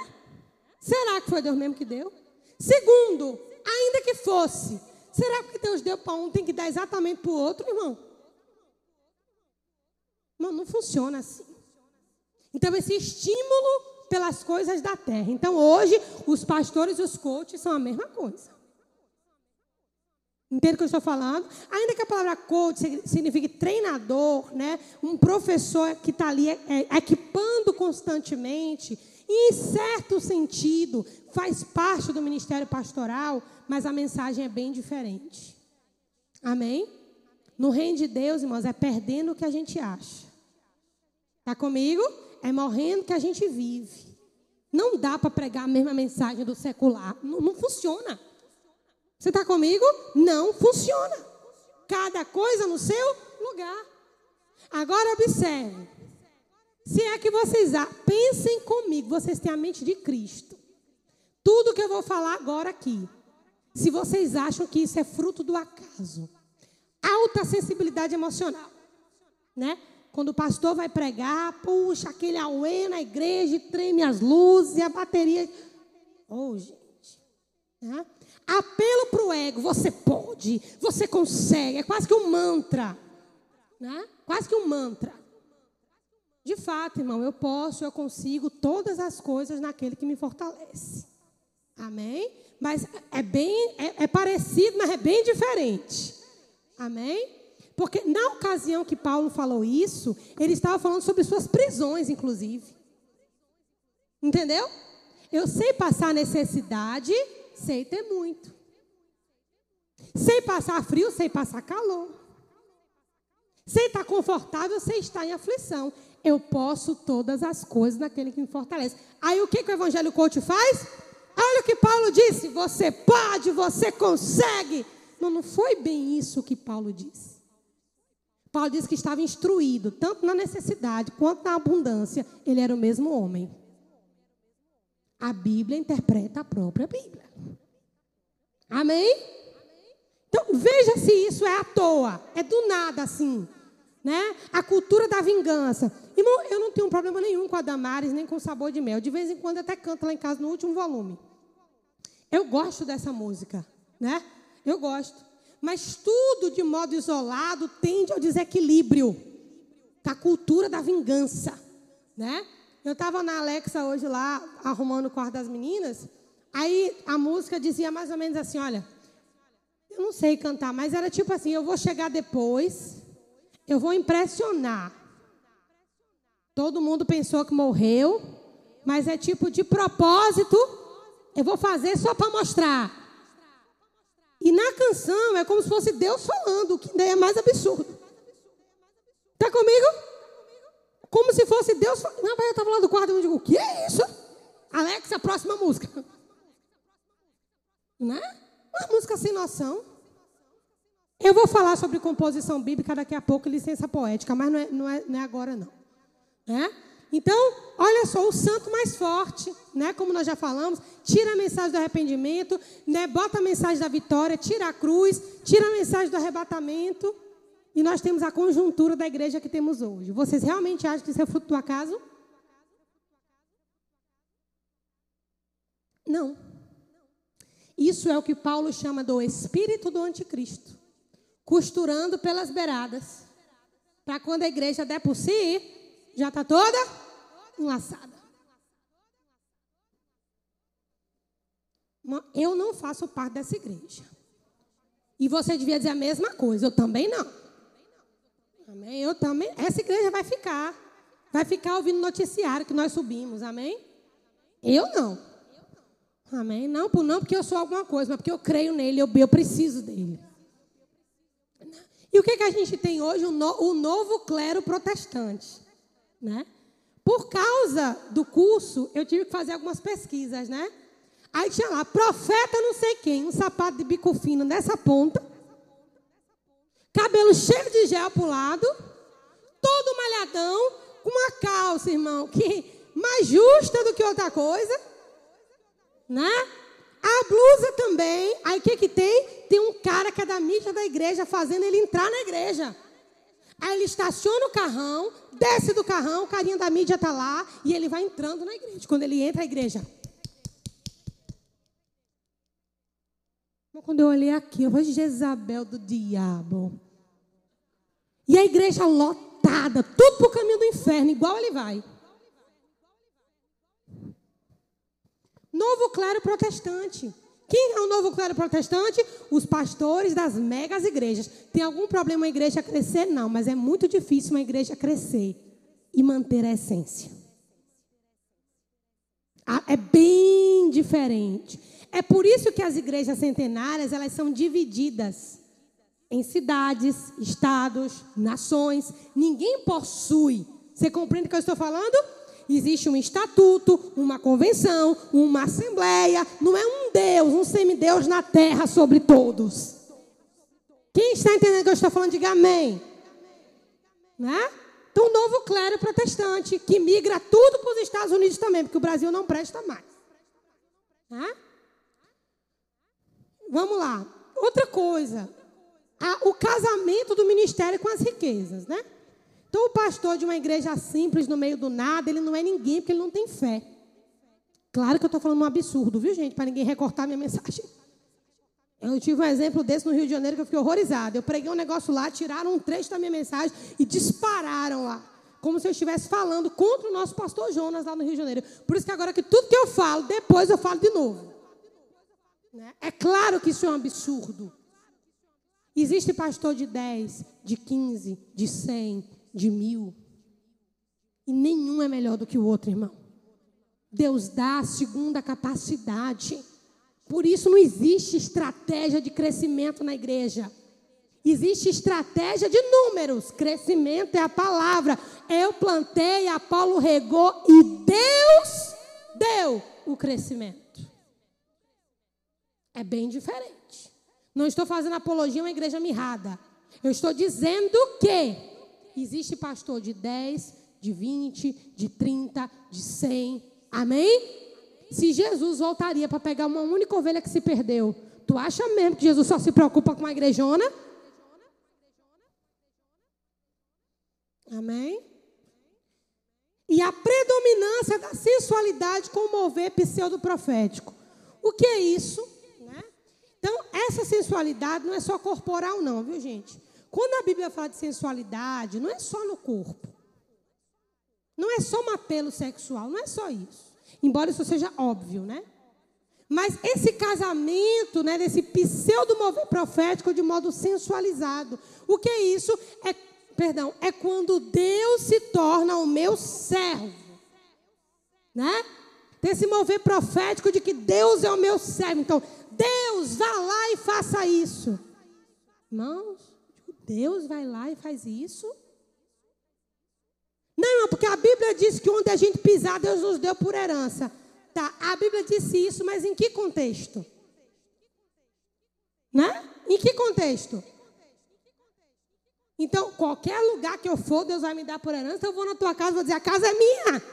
Será que foi Deus mesmo que deu? Segundo, ainda que fosse, será que Deus deu para um tem que dar exatamente para o outro, irmão? Não, não funciona assim. Então, esse estímulo pelas coisas da terra. Então, hoje, os pastores e os coaches são a mesma coisa. Entende o que eu estou falando? Ainda que a palavra coach signifique treinador, né? um professor que está ali é, é, equipando constantemente, em certo sentido, faz parte do ministério pastoral, mas a mensagem é bem diferente. Amém? No reino de Deus, irmãos, é perdendo o que a gente acha. Está comigo? É morrendo que a gente vive. Não dá para pregar a mesma mensagem do secular. Não, não funciona. Você está comigo? Não funciona. Cada coisa no seu lugar. Agora observe. Se é que vocês pensem comigo, vocês têm a mente de Cristo. Tudo que eu vou falar agora aqui, se vocês acham que isso é fruto do acaso, alta sensibilidade emocional, né? Quando o pastor vai pregar, puxa aquele auê na igreja, treme as luzes e a bateria. Oh, gente. Né? Apelo para o ego, você pode, você consegue, é quase que um mantra. Né? Quase que um mantra. De fato, irmão, eu posso, eu consigo todas as coisas naquele que me fortalece. Amém? Mas é bem, é, é parecido, mas é bem diferente. Amém? Porque na ocasião que Paulo falou isso, ele estava falando sobre suas prisões, inclusive. Entendeu? Eu sei passar necessidade, sei ter muito. Sei passar frio, sei passar calor. Sei estar confortável, sei estar em aflição. Eu posso todas as coisas naquele que me fortalece. Aí o que, que o Evangelho Coach faz? Olha o que Paulo disse: você pode, você consegue. Não, não foi bem isso que Paulo disse. Paulo disse que estava instruído, tanto na necessidade quanto na abundância. Ele era o mesmo homem. A Bíblia interpreta a própria Bíblia. Amém? Então, veja se isso é à toa. É do nada assim. Né? A cultura da vingança. Irmão, eu não tenho problema nenhum com a Damares, nem com o sabor de mel. De vez em quando até canto lá em casa no último volume. Eu gosto dessa música, né? Eu gosto. Mas tudo de modo isolado tende ao desequilíbrio da cultura da vingança, né? Eu estava na Alexa hoje lá, arrumando o quarto das meninas, aí a música dizia mais ou menos assim, olha, eu não sei cantar, mas era tipo assim, eu vou chegar depois, eu vou impressionar. Todo mundo pensou que morreu, mas é tipo de propósito, eu vou fazer só para mostrar. E na canção é como se fosse Deus falando, o que é mais absurdo. Está comigo? Como se fosse Deus. Não, eu estava lá do quarto e digo, o que é isso? Alexa, próxima música. Né? Uma música sem noção. Eu vou falar sobre composição bíblica daqui a pouco, licença poética, mas não é, não é, não é agora, não. Né? Então, olha só, o santo mais forte, né, como nós já falamos, tira a mensagem do arrependimento, né, bota a mensagem da vitória, tira a cruz, tira a mensagem do arrebatamento, e nós temos a conjuntura da igreja que temos hoje. Vocês realmente acham que isso é fruto do acaso? Não. Isso é o que Paulo chama do espírito do anticristo, costurando pelas beiradas, para quando a igreja der por si, já está toda enlaçada. Eu não faço parte dessa igreja. E você devia dizer a mesma coisa. Eu também não. Amém? Eu também. Essa igreja vai ficar. Vai ficar ouvindo noticiário que nós subimos. Amém? Eu não. Amém? Não, não porque eu sou alguma coisa, mas porque eu creio nele, eu, eu preciso dele. E o que, que a gente tem hoje? O, no, o novo clero protestante. Né? Por causa do curso, eu tive que fazer algumas pesquisas, né? Aí tinha lá, profeta não sei quem, um sapato de bico fino nessa ponta, cabelo cheio de gel para o lado, todo malhadão, com uma calça, irmão, que mais justa do que outra coisa, né? A blusa também. Aí o que, que tem? Tem um cara que é da mídia da igreja fazendo ele entrar na igreja. Aí ele estaciona o carrão, desce do carrão, o carinha da mídia está lá e ele vai entrando na igreja. Quando ele entra, a igreja. Quando eu olhei aqui, eu falei, Jezabel do diabo. E a igreja lotada, tudo para o caminho do inferno, igual ele vai. Novo clero protestante. Quem é o novo clero protestante? Os pastores das megas igrejas. Tem algum problema a igreja crescer? Não, mas é muito difícil uma igreja crescer e manter a essência. Ah, é bem diferente. É por isso que as igrejas centenárias, elas são divididas em cidades, estados, nações. Ninguém possui. Você compreende o que eu estou falando? Existe um estatuto, uma convenção, uma assembleia. Não é um Deus, um semideus na terra sobre todos. Quem está entendendo que eu estou falando, diga amém. Né? Então, o novo clero protestante, que migra tudo para os Estados Unidos também, porque o Brasil não presta mais. Né? Vamos lá. Outra coisa. O casamento do ministério com as riquezas, né? Então, o pastor de uma igreja simples, no meio do nada, ele não é ninguém, porque ele não tem fé. Claro que eu estou falando um absurdo, viu, gente? Para ninguém recortar minha mensagem. Eu tive um exemplo desse no Rio de Janeiro que eu fiquei horrorizada. Eu preguei um negócio lá, tiraram um trecho da minha mensagem e dispararam lá. Como se eu estivesse falando contra o nosso pastor Jonas lá no Rio de Janeiro. Por isso que agora que tudo que eu falo, depois eu falo de novo. Né? É claro que isso é um absurdo. Existe pastor de 10, de 15, de 100, de mil. E nenhum é melhor do que o outro, irmão. Deus dá a capacidade. Por isso não existe estratégia de crescimento na igreja. Existe estratégia de números. Crescimento é a palavra. Eu plantei, Apolo regou e Deus deu o crescimento. É bem diferente. Não estou fazendo apologia a uma igreja mirrada. Eu estou dizendo que existe pastor de 10, de 20, de 30, de 100. Amém? Se Jesus voltaria para pegar uma única ovelha que se perdeu, tu acha mesmo que Jesus só se preocupa com a igrejona? Amém? E a predominância da sensualidade com o mover pseudo-profético. O que é isso? Então, essa sensualidade não é só corporal, não, viu, gente? Quando a Bíblia fala de sensualidade, não é só no corpo. Não é só um apelo sexual, não é só isso. Embora isso seja óbvio, né? Mas esse casamento, né, desse pseudo mover profético de modo sensualizado. O que é isso? É, perdão, é quando Deus se torna o meu servo. Né? Desse mover profético de que Deus é o meu servo. Então, Deus, vá lá e faça isso. Irmãos, Deus vai lá e faz isso? Não, porque a Bíblia diz que onde a gente pisar, Deus nos deu por herança. Tá, a Bíblia disse isso, mas em que contexto? Né? Em que contexto? Então, qualquer lugar que eu for, Deus vai me dar por herança. Eu vou na tua casa e vou dizer: a casa é minha.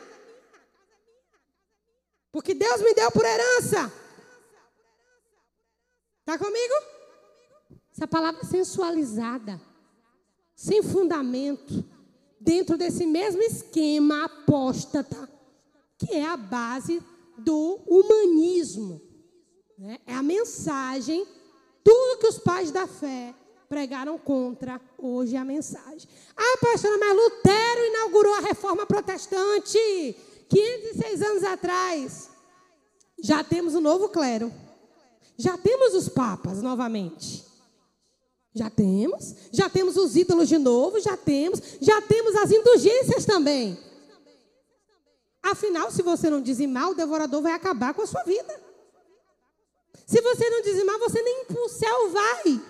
Porque Deus me deu por herança. Está comigo? Essa palavra sensualizada, sem fundamento, dentro desse mesmo esquema apóstata, que é a base do humanismo. Né? É a mensagem, tudo que os pais da fé pregaram contra, hoje é a mensagem. Ah, pastora, mas Lutero inaugurou a reforma protestante 506 anos atrás. Já temos o um novo clero. Já temos os papas novamente. Já temos. Já temos os ídolos de novo. Já temos. Já temos as indulgências também. Afinal, se você não dizimar, o devorador vai acabar com a sua vida. Se você não dizimar, você nem para o céu vai.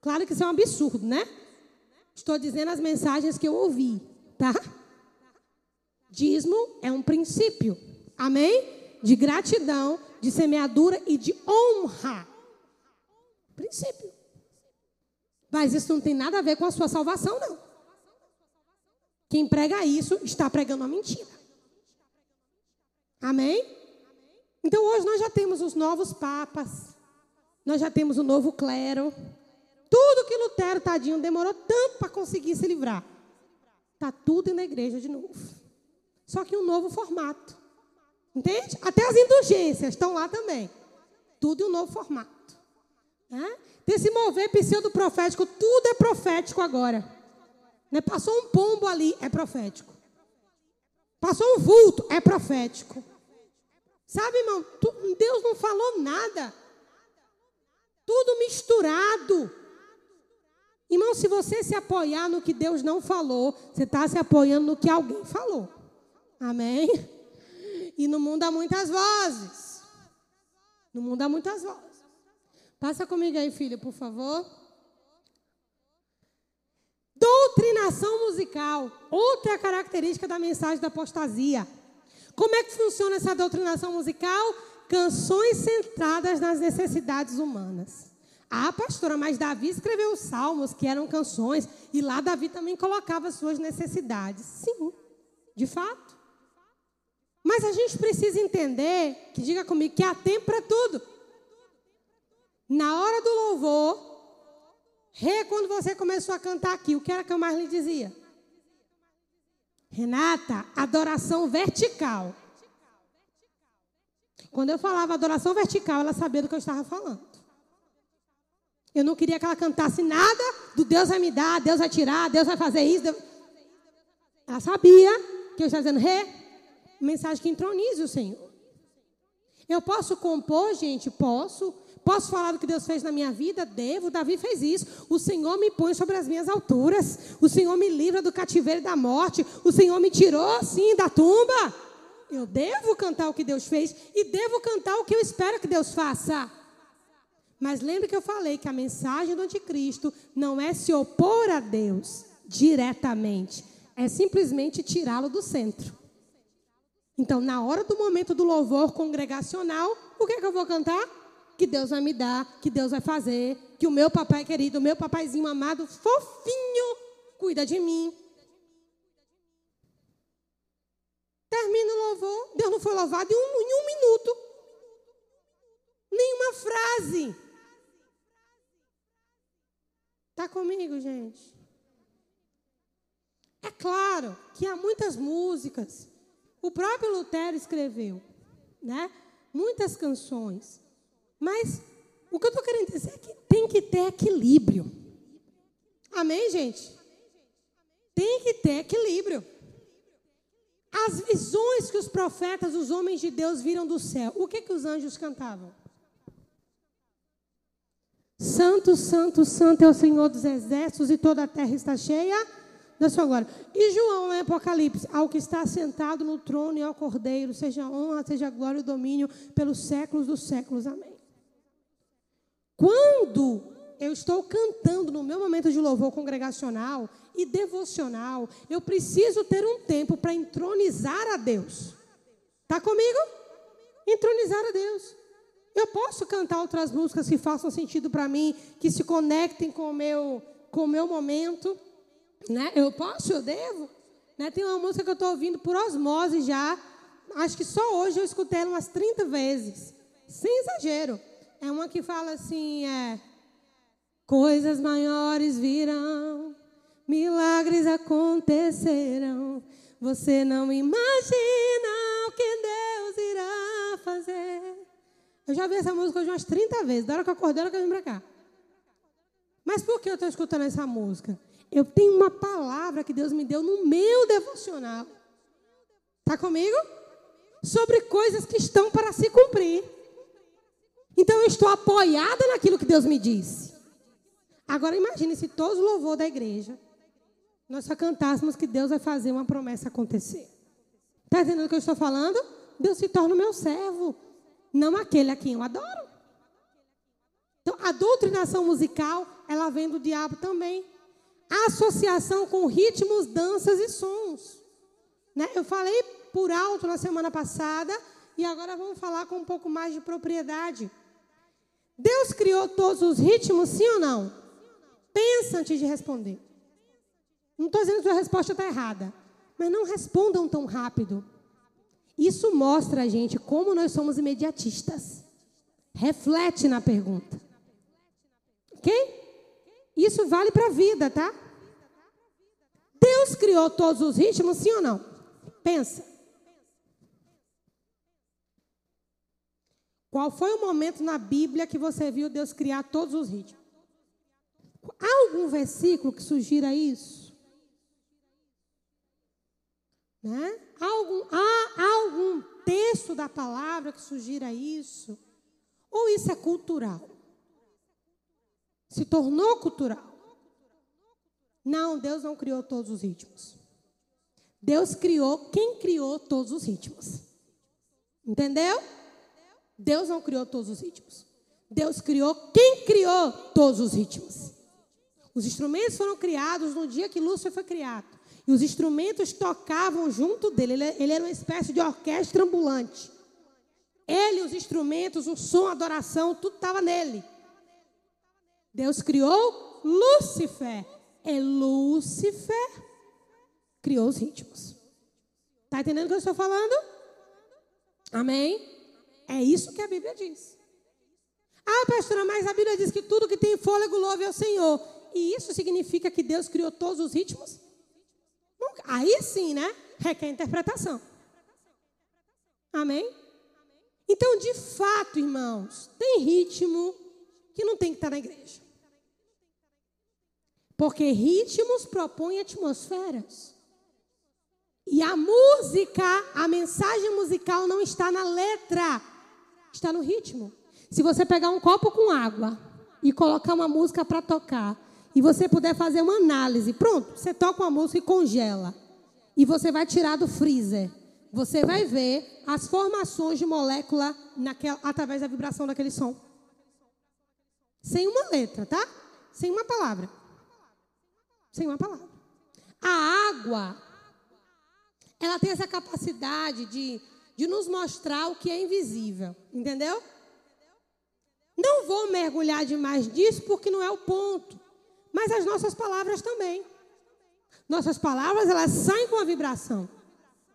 Claro que isso é um absurdo, né? Estou dizendo as mensagens que eu ouvi, tá? Dízimo é um princípio, amém? De gratidão, de semeadura e de honra. Princípio. Mas isso não tem nada a ver com a sua salvação, não. Quem prega isso está pregando uma mentira. Amém? Então hoje nós já temos os novos papas, nós já temos o novo clero. Tudo que Lutero, tadinho, demorou tanto para conseguir se livrar. Está tudo na igreja de novo. Só que um novo formato. Entende? Até as indulgências estão lá também. Tudo em um novo formato. Né? Desse mover pseudo-profético, tudo é profético agora. Né? Passou um pombo ali, é profético. Passou um vulto, é profético. Sabe, irmão, tu, Deus não falou nada. Tudo misturado. Irmão, se você se apoiar no que Deus não falou, você está se apoiando no que alguém falou. Amém? E no mundo há muitas vozes. No mundo há muitas vozes. Passa comigo aí, filho, por favor. Doutrinação musical. Outra característica da mensagem da apostasia. Como é que funciona essa doutrinação musical? Canções centradas nas necessidades humanas. Ah, pastora, mas Davi escreveu os salmos, que eram canções, e lá Davi também colocava suas necessidades. Sim, de fato. Mas a gente precisa entender, que diga comigo, que há tempo para tudo. Na hora do louvor, Rê, quando você começou a cantar aqui, o que era que eu mais lhe dizia? Renata, adoração vertical. Quando eu falava adoração vertical, ela sabia do que eu estava falando. Eu não queria que ela cantasse nada do Deus vai me dar, Deus vai tirar, Deus vai fazer isso. Ela sabia que eu estava dizendo, ré, mensagem que entronize o Senhor. Eu posso compor, gente? Posso. Posso falar do que Deus fez na minha vida? Devo. Davi fez isso. O Senhor me põe sobre as minhas alturas. O Senhor me livra do cativeiro e da morte. O Senhor me tirou, sim, da tumba. Eu devo cantar o que Deus fez e devo cantar o que eu espero que Deus faça. Mas lembre que eu falei que a mensagem do anticristo não é se opor a Deus diretamente, é simplesmente tirá-lo do centro. Então, na hora do momento do louvor congregacional, o que é que eu vou cantar? Que Deus vai me dar, que Deus vai fazer, que o meu papai querido, o meu papaizinho amado, fofinho, cuida de mim. Termina o louvor, Deus não foi louvado em um, em um minuto. Nenhuma frase. Está comigo, gente? É claro que há muitas músicas. O próprio Lutero escreveu, né? Muitas canções. Mas o que eu estou querendo dizer é que tem que ter equilíbrio. Amém, gente? Tem que ter equilíbrio. As visões que os profetas, os homens de Deus viram do céu, o que, que os anjos cantavam? Santo, santo, santo é o Senhor dos exércitos e toda a terra está cheia da sua glória. E João, em Apocalipse, ao que está sentado no trono e ao cordeiro, seja honra, seja glória e domínio pelos séculos dos séculos. Amém. Quando eu estou cantando no meu momento de louvor congregacional e devocional, eu preciso ter um tempo para entronizar a Deus. Está comigo? Entronizar a Deus. Eu posso cantar outras músicas que façam sentido para mim, que se conectem com o meu, com o meu momento. Né? Eu posso, eu devo. Né? Tem uma música que eu estou ouvindo por osmose já. Acho que só hoje eu escutei ela umas 30 vezes. Sem exagero. É uma que fala assim, é coisas maiores virão, milagres acontecerão. Você não imagina o que Deus irá fazer. Eu já vi essa música hoje umas 30 vezes, da hora que eu acordei, hora que eu vim para cá. Mas por que eu estou escutando essa música? Eu tenho uma palavra que Deus me deu no meu devocional. Está comigo? Sobre coisas que estão para se cumprir. Então eu estou apoiada naquilo que Deus me disse. Agora imagine se todos os louvor da igreja nós só cantássemos que Deus vai fazer uma promessa acontecer. Está entendendo o que eu estou falando? Deus se torna o meu servo. não aquele a quem eu adoro. Então, a doutrinação musical, ela vem do diabo também. A associação com ritmos, danças e sons. Né? Eu falei por alto na semana passada e agora vamos falar com um pouco mais de propriedade. Deus criou todos os ritmos, sim ou não? Pensa antes de responder. Não estou dizendo que a resposta está errada, mas não respondam tão rápido. Isso mostra a gente como nós somos imediatistas. Reflete na pergunta. Ok? Isso vale para a vida, tá? Deus criou todos os ritmos, sim ou não? Pensa. Qual foi o momento na Bíblia que você viu Deus criar todos os ritmos? Há algum versículo que sugira isso? Né? Há, algum, há algum texto da palavra que sugira isso? Ou isso é cultural? Se tornou cultural? Não, Deus não criou todos os ritmos. Deus criou quem criou todos os ritmos. Entendeu? Deus não criou todos os ritmos. Deus criou quem criou todos os ritmos. Os instrumentos foram criados no dia que Lúcifer foi criado. E os instrumentos tocavam junto dele. Ele, ele era uma espécie de orquestra ambulante. Ele, os instrumentos, o som, a adoração, tudo estava nele. Deus criou Lúcifer. É Lúcifer criou os ritmos. Está entendendo o que eu estou falando? Amém? É isso que a Bíblia diz. Ah, pastora, mas a Bíblia diz que tudo que tem fôlego louve ao Senhor. E isso significa que Deus criou todos os ritmos? Aí sim, né? Requer interpretação. Amém? Então, de fato, irmãos, tem ritmo que não tem que estar na igreja. Porque ritmos propõem atmosferas. E a música, a mensagem musical não está na letra, está no ritmo. Se você pegar um copo com água e colocar uma música para tocar, e você puder fazer uma análise, pronto, você toca uma música e congela. E você vai tirar do freezer. Você vai ver as formações de molécula naquela, através da vibração daquele som. Sem uma letra, tá? Sem uma palavra. Sem uma palavra. A água, ela tem essa capacidade de, de nos mostrar o que é invisível. Entendeu? Não vou mergulhar demais nisso porque não é o ponto. Mas as nossas palavras também. Nossas palavras, elas saem com a vibração.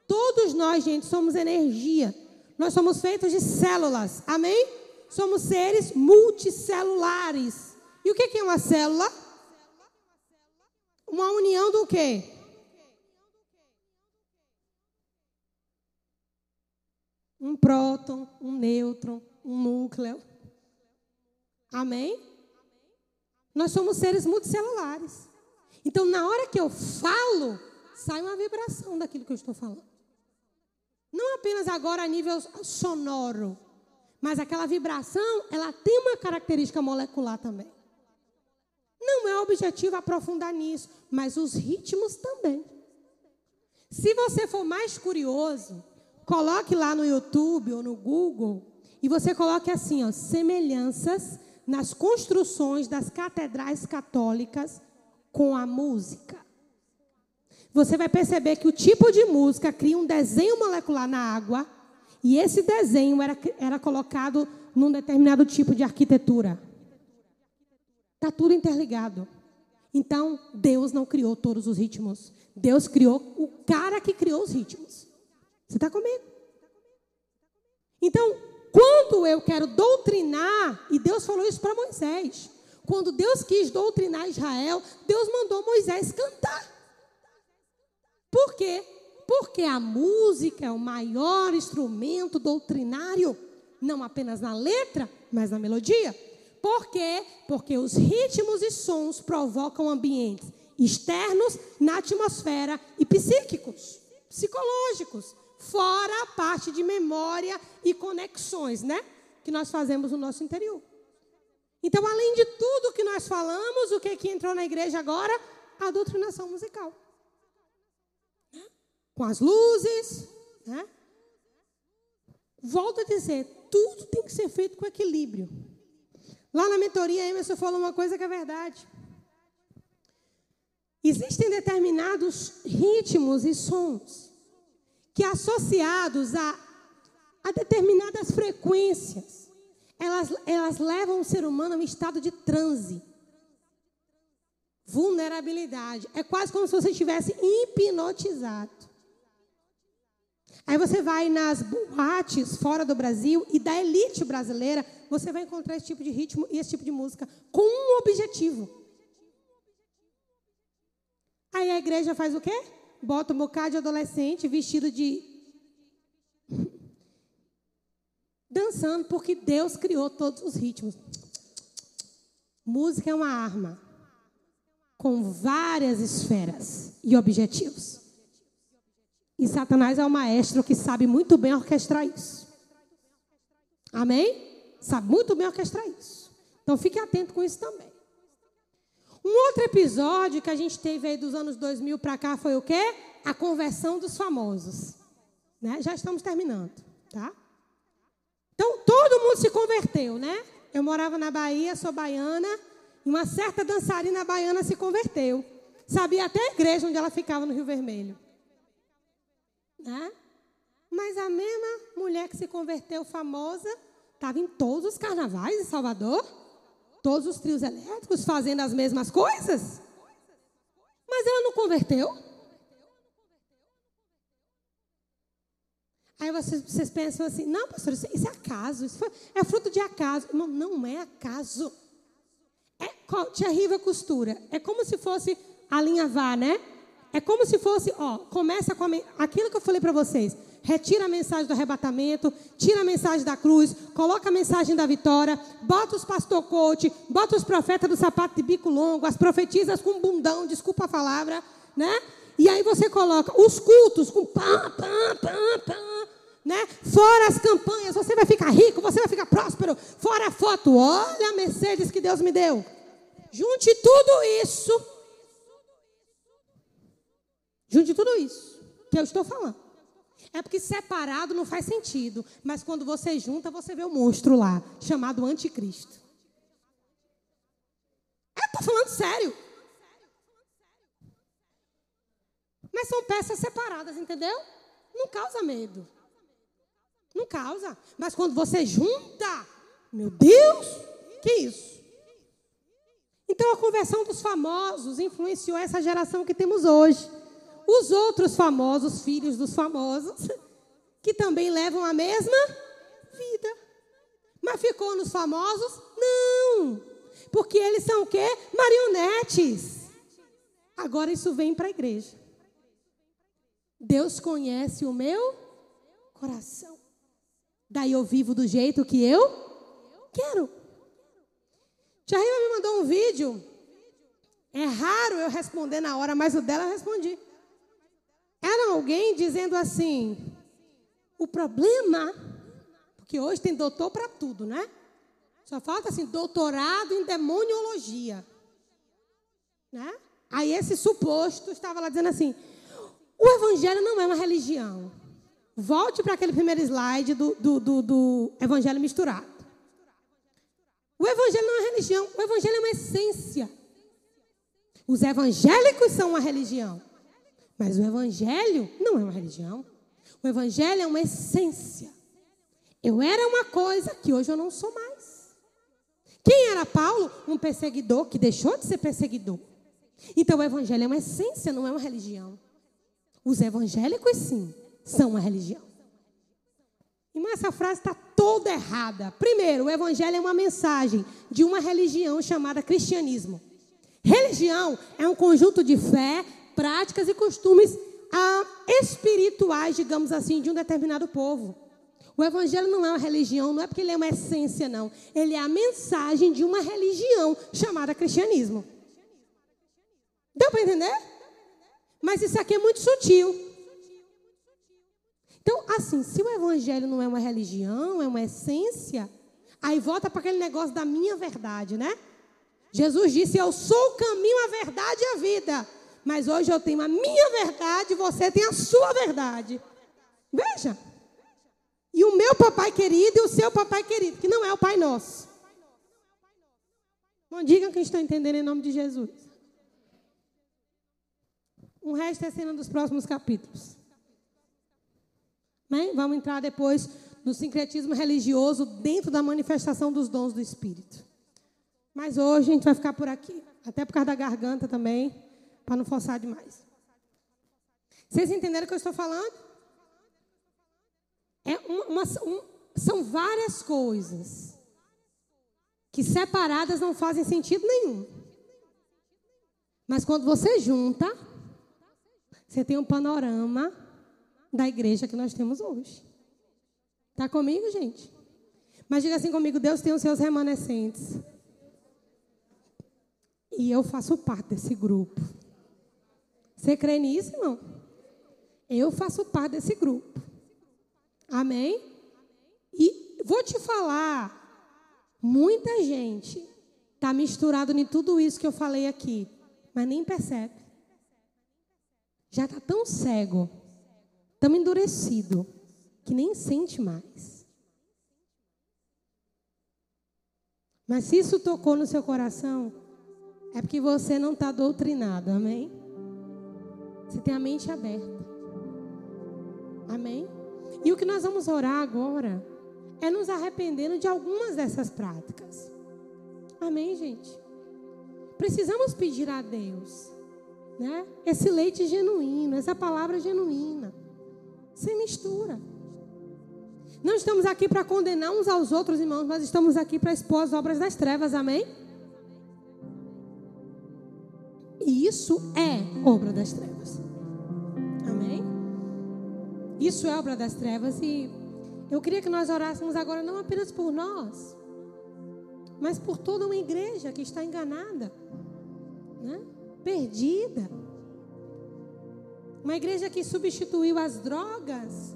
Todos nós, gente, somos energia. Nós somos feitos de células. Amém? Somos seres multicelulares. E o que é uma célula? Uma união do quê? Um próton, um nêutron, um núcleo. Amém? Nós somos seres multicelulares. Então, na hora que eu falo, sai uma vibração daquilo que eu estou falando. Não apenas agora a nível sonoro, mas aquela vibração, ela tem uma característica molecular também. Não é objetivo aprofundar nisso, mas os ritmos também. Se você for mais curioso, coloque lá no YouTube ou no Google e você coloque assim, ó, semelhanças nas construções das catedrais católicas com a música. Você vai perceber que o tipo de música cria um desenho molecular na água e esse desenho era, era colocado num determinado tipo de arquitetura. Está tudo interligado. Então, Deus não criou todos os ritmos. Deus criou o cara que criou os ritmos. Você está comigo? Então, quando eu quero doutrinar, e Deus falou isso para Moisés, quando Deus quis doutrinar Israel, Deus mandou Moisés cantar. Por quê? Porque a música é o maior instrumento doutrinário, não apenas na letra, mas na melodia. Por quê? Porque os ritmos e sons provocam ambientes externos na atmosfera e psíquicos, psicológicos, fora a parte de memória e conexões, né? Que nós fazemos no nosso interior. Então, além de tudo que nós falamos, o que, que entrou na igreja agora? A doutrinação musical. Com as luzes, né? Volto a dizer, tudo tem que ser feito com equilíbrio. Lá na mentoria, Emerson falou uma coisa que é verdade. Existem determinados ritmos e sons que, associados a, a determinadas frequências, elas, elas levam o ser humano a um estado de transe. Vulnerabilidade. É quase como se você estivesse hipnotizado. Aí você vai nas boates fora do Brasil e da elite brasileira, você vai encontrar esse tipo de ritmo e esse tipo de música com um objetivo. Aí a igreja faz o quê? Bota um bocado de adolescente vestido de. dançando, porque Deus criou todos os ritmos. Música é uma arma com várias esferas e objetivos. E Satanás é o maestro que sabe muito bem orquestrar isso. Amém? Sabe muito bem orquestrar isso. Então fique atento com isso também. Um outro episódio que a gente teve aí dos anos 2000 para cá foi o quê? A conversão dos famosos. Né? Já estamos terminando, tá? Então todo mundo se converteu, né? Eu morava na Bahia, sou baiana, e uma certa dançarina baiana se converteu. Sabia até a igreja onde ela ficava no Rio Vermelho. Né? Mas a mesma mulher que se converteu famosa estava em todos os carnavais de Salvador, todos os trios elétricos fazendo as mesmas coisas. Mas ela não converteu. Aí vocês, vocês pensam assim: não, pastor, isso, isso é acaso, isso foi, é fruto de acaso. Não, não é acaso. É, Riva costura. É como se fosse alinhavar, né? É como se fosse, ó, começa com a, aquilo que eu falei para vocês. Retira a mensagem do arrebatamento, tira a mensagem da cruz, coloca a mensagem da vitória, bota os pastor coach, bota os profetas do sapato de bico longo, as profetisas com bundão, desculpa a palavra, né? E aí você coloca os cultos com pam, pam, pam, pam, né? Fora as campanhas, você vai ficar rico, você vai ficar próspero. Fora a foto, olha a Mercedes que Deus me deu. Junte tudo isso Junte tudo isso que eu estou falando. É porque separado não faz sentido. Mas quando você junta, você vê o monstro lá, chamado anticristo. Eu estou falando sério. Mas são peças separadas, entendeu? Não causa medo. Não causa. Mas quando você junta, meu Deus, que isso? Então a conversão dos famosos influenciou essa geração que temos hoje os outros famosos, filhos dos famosos, que também levam a mesma vida. Mas ficou nos famosos? Não. Porque eles são o quê? Marionetes. Agora isso vem para a igreja. Deus conhece o meu coração. Daí eu vivo do jeito que eu quero. Tia Rima me mandou um vídeo. É raro eu responder na hora, mas o dela eu respondi. Era alguém dizendo assim: o problema, porque hoje tem doutor para tudo, né? Só falta assim, doutorado em demoniologia. Né? Aí esse suposto estava lá dizendo assim: o evangelho não é uma religião. Volte para aquele primeiro slide do, do, do, do evangelho misturado. O evangelho não é religião, o evangelho é uma essência. Os evangélicos são uma religião. Mas o Evangelho não é uma religião. O Evangelho é uma essência. Eu era uma coisa que hoje eu não sou mais. Quem era Paulo? Um perseguidor que deixou de ser perseguidor. Então o Evangelho é uma essência, não é uma religião. Os evangélicos, sim, são uma religião. Irmã, essa frase está toda errada. Primeiro, o Evangelho é uma mensagem de uma religião chamada cristianismo. Religião é um conjunto de fé, práticas e costumes ah, espirituais, digamos assim, de um determinado povo. O evangelho não é uma religião, não é porque ele é uma essência, não. Ele é a mensagem de uma religião chamada cristianismo. Deu para entender? Mas isso aqui é muito sutil. Então, assim, se o evangelho não é uma religião, é uma essência, aí volta para aquele negócio da minha verdade, né? Jesus disse: Eu sou o caminho, a verdade e a vida. Mas hoje eu tenho a minha verdade, você tem a sua verdade. Veja. E o meu papai querido e o seu papai querido, que não é o Pai Nosso. Não digam que estão entendendo em nome de Jesus. O resto é cena dos próximos capítulos. Né? Vamos entrar depois no sincretismo religioso dentro da manifestação dos dons do Espírito. Mas hoje a gente vai ficar por aqui, até por causa da garganta também, para não forçar demais. Vocês entenderam o que eu estou falando? É uma, uma, um, são várias coisas que separadas não fazem sentido nenhum. Mas quando você junta, você tem um panorama da igreja que nós temos hoje. Está comigo, gente? Mas diga assim comigo: Deus tem os seus remanescentes. E eu faço parte desse grupo. Você crê nisso, irmão? Eu faço parte desse grupo. Amém? E vou te falar, muita gente está misturado em tudo isso que eu falei aqui, mas nem percebe. Já está tão cego, tão endurecido, que nem sente mais. Mas se isso tocou no seu coração, é porque você não está doutrinado, amém? Você tem a mente aberta. Amém? E o que nós vamos orar agora é nos arrependendo de algumas dessas práticas. Amém, gente? Precisamos pedir a Deus, né? Esse leite genuíno, essa palavra genuína, sem mistura. Não estamos aqui para condenar uns aos outros, irmãos, mas estamos aqui para expor as obras das trevas, amém? E isso é obra das trevas. Amém? Isso é obra das trevas e eu queria que nós orássemos agora não apenas por nós, mas por toda uma igreja que está enganada, né? perdida. Uma igreja que substituiu as drogas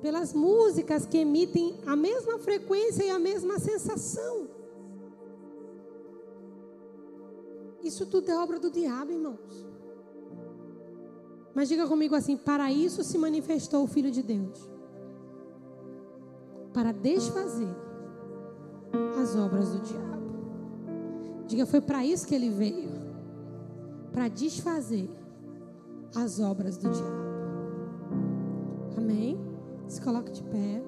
pelas músicas que emitem a mesma frequência e a mesma sensação. Isso tudo é obra do diabo, irmãos. Mas diga comigo assim: para isso se manifestou o Filho de Deus para desfazer as obras do diabo. Diga, foi para isso que ele veio para desfazer as obras do diabo. Amém? Se coloque de pé.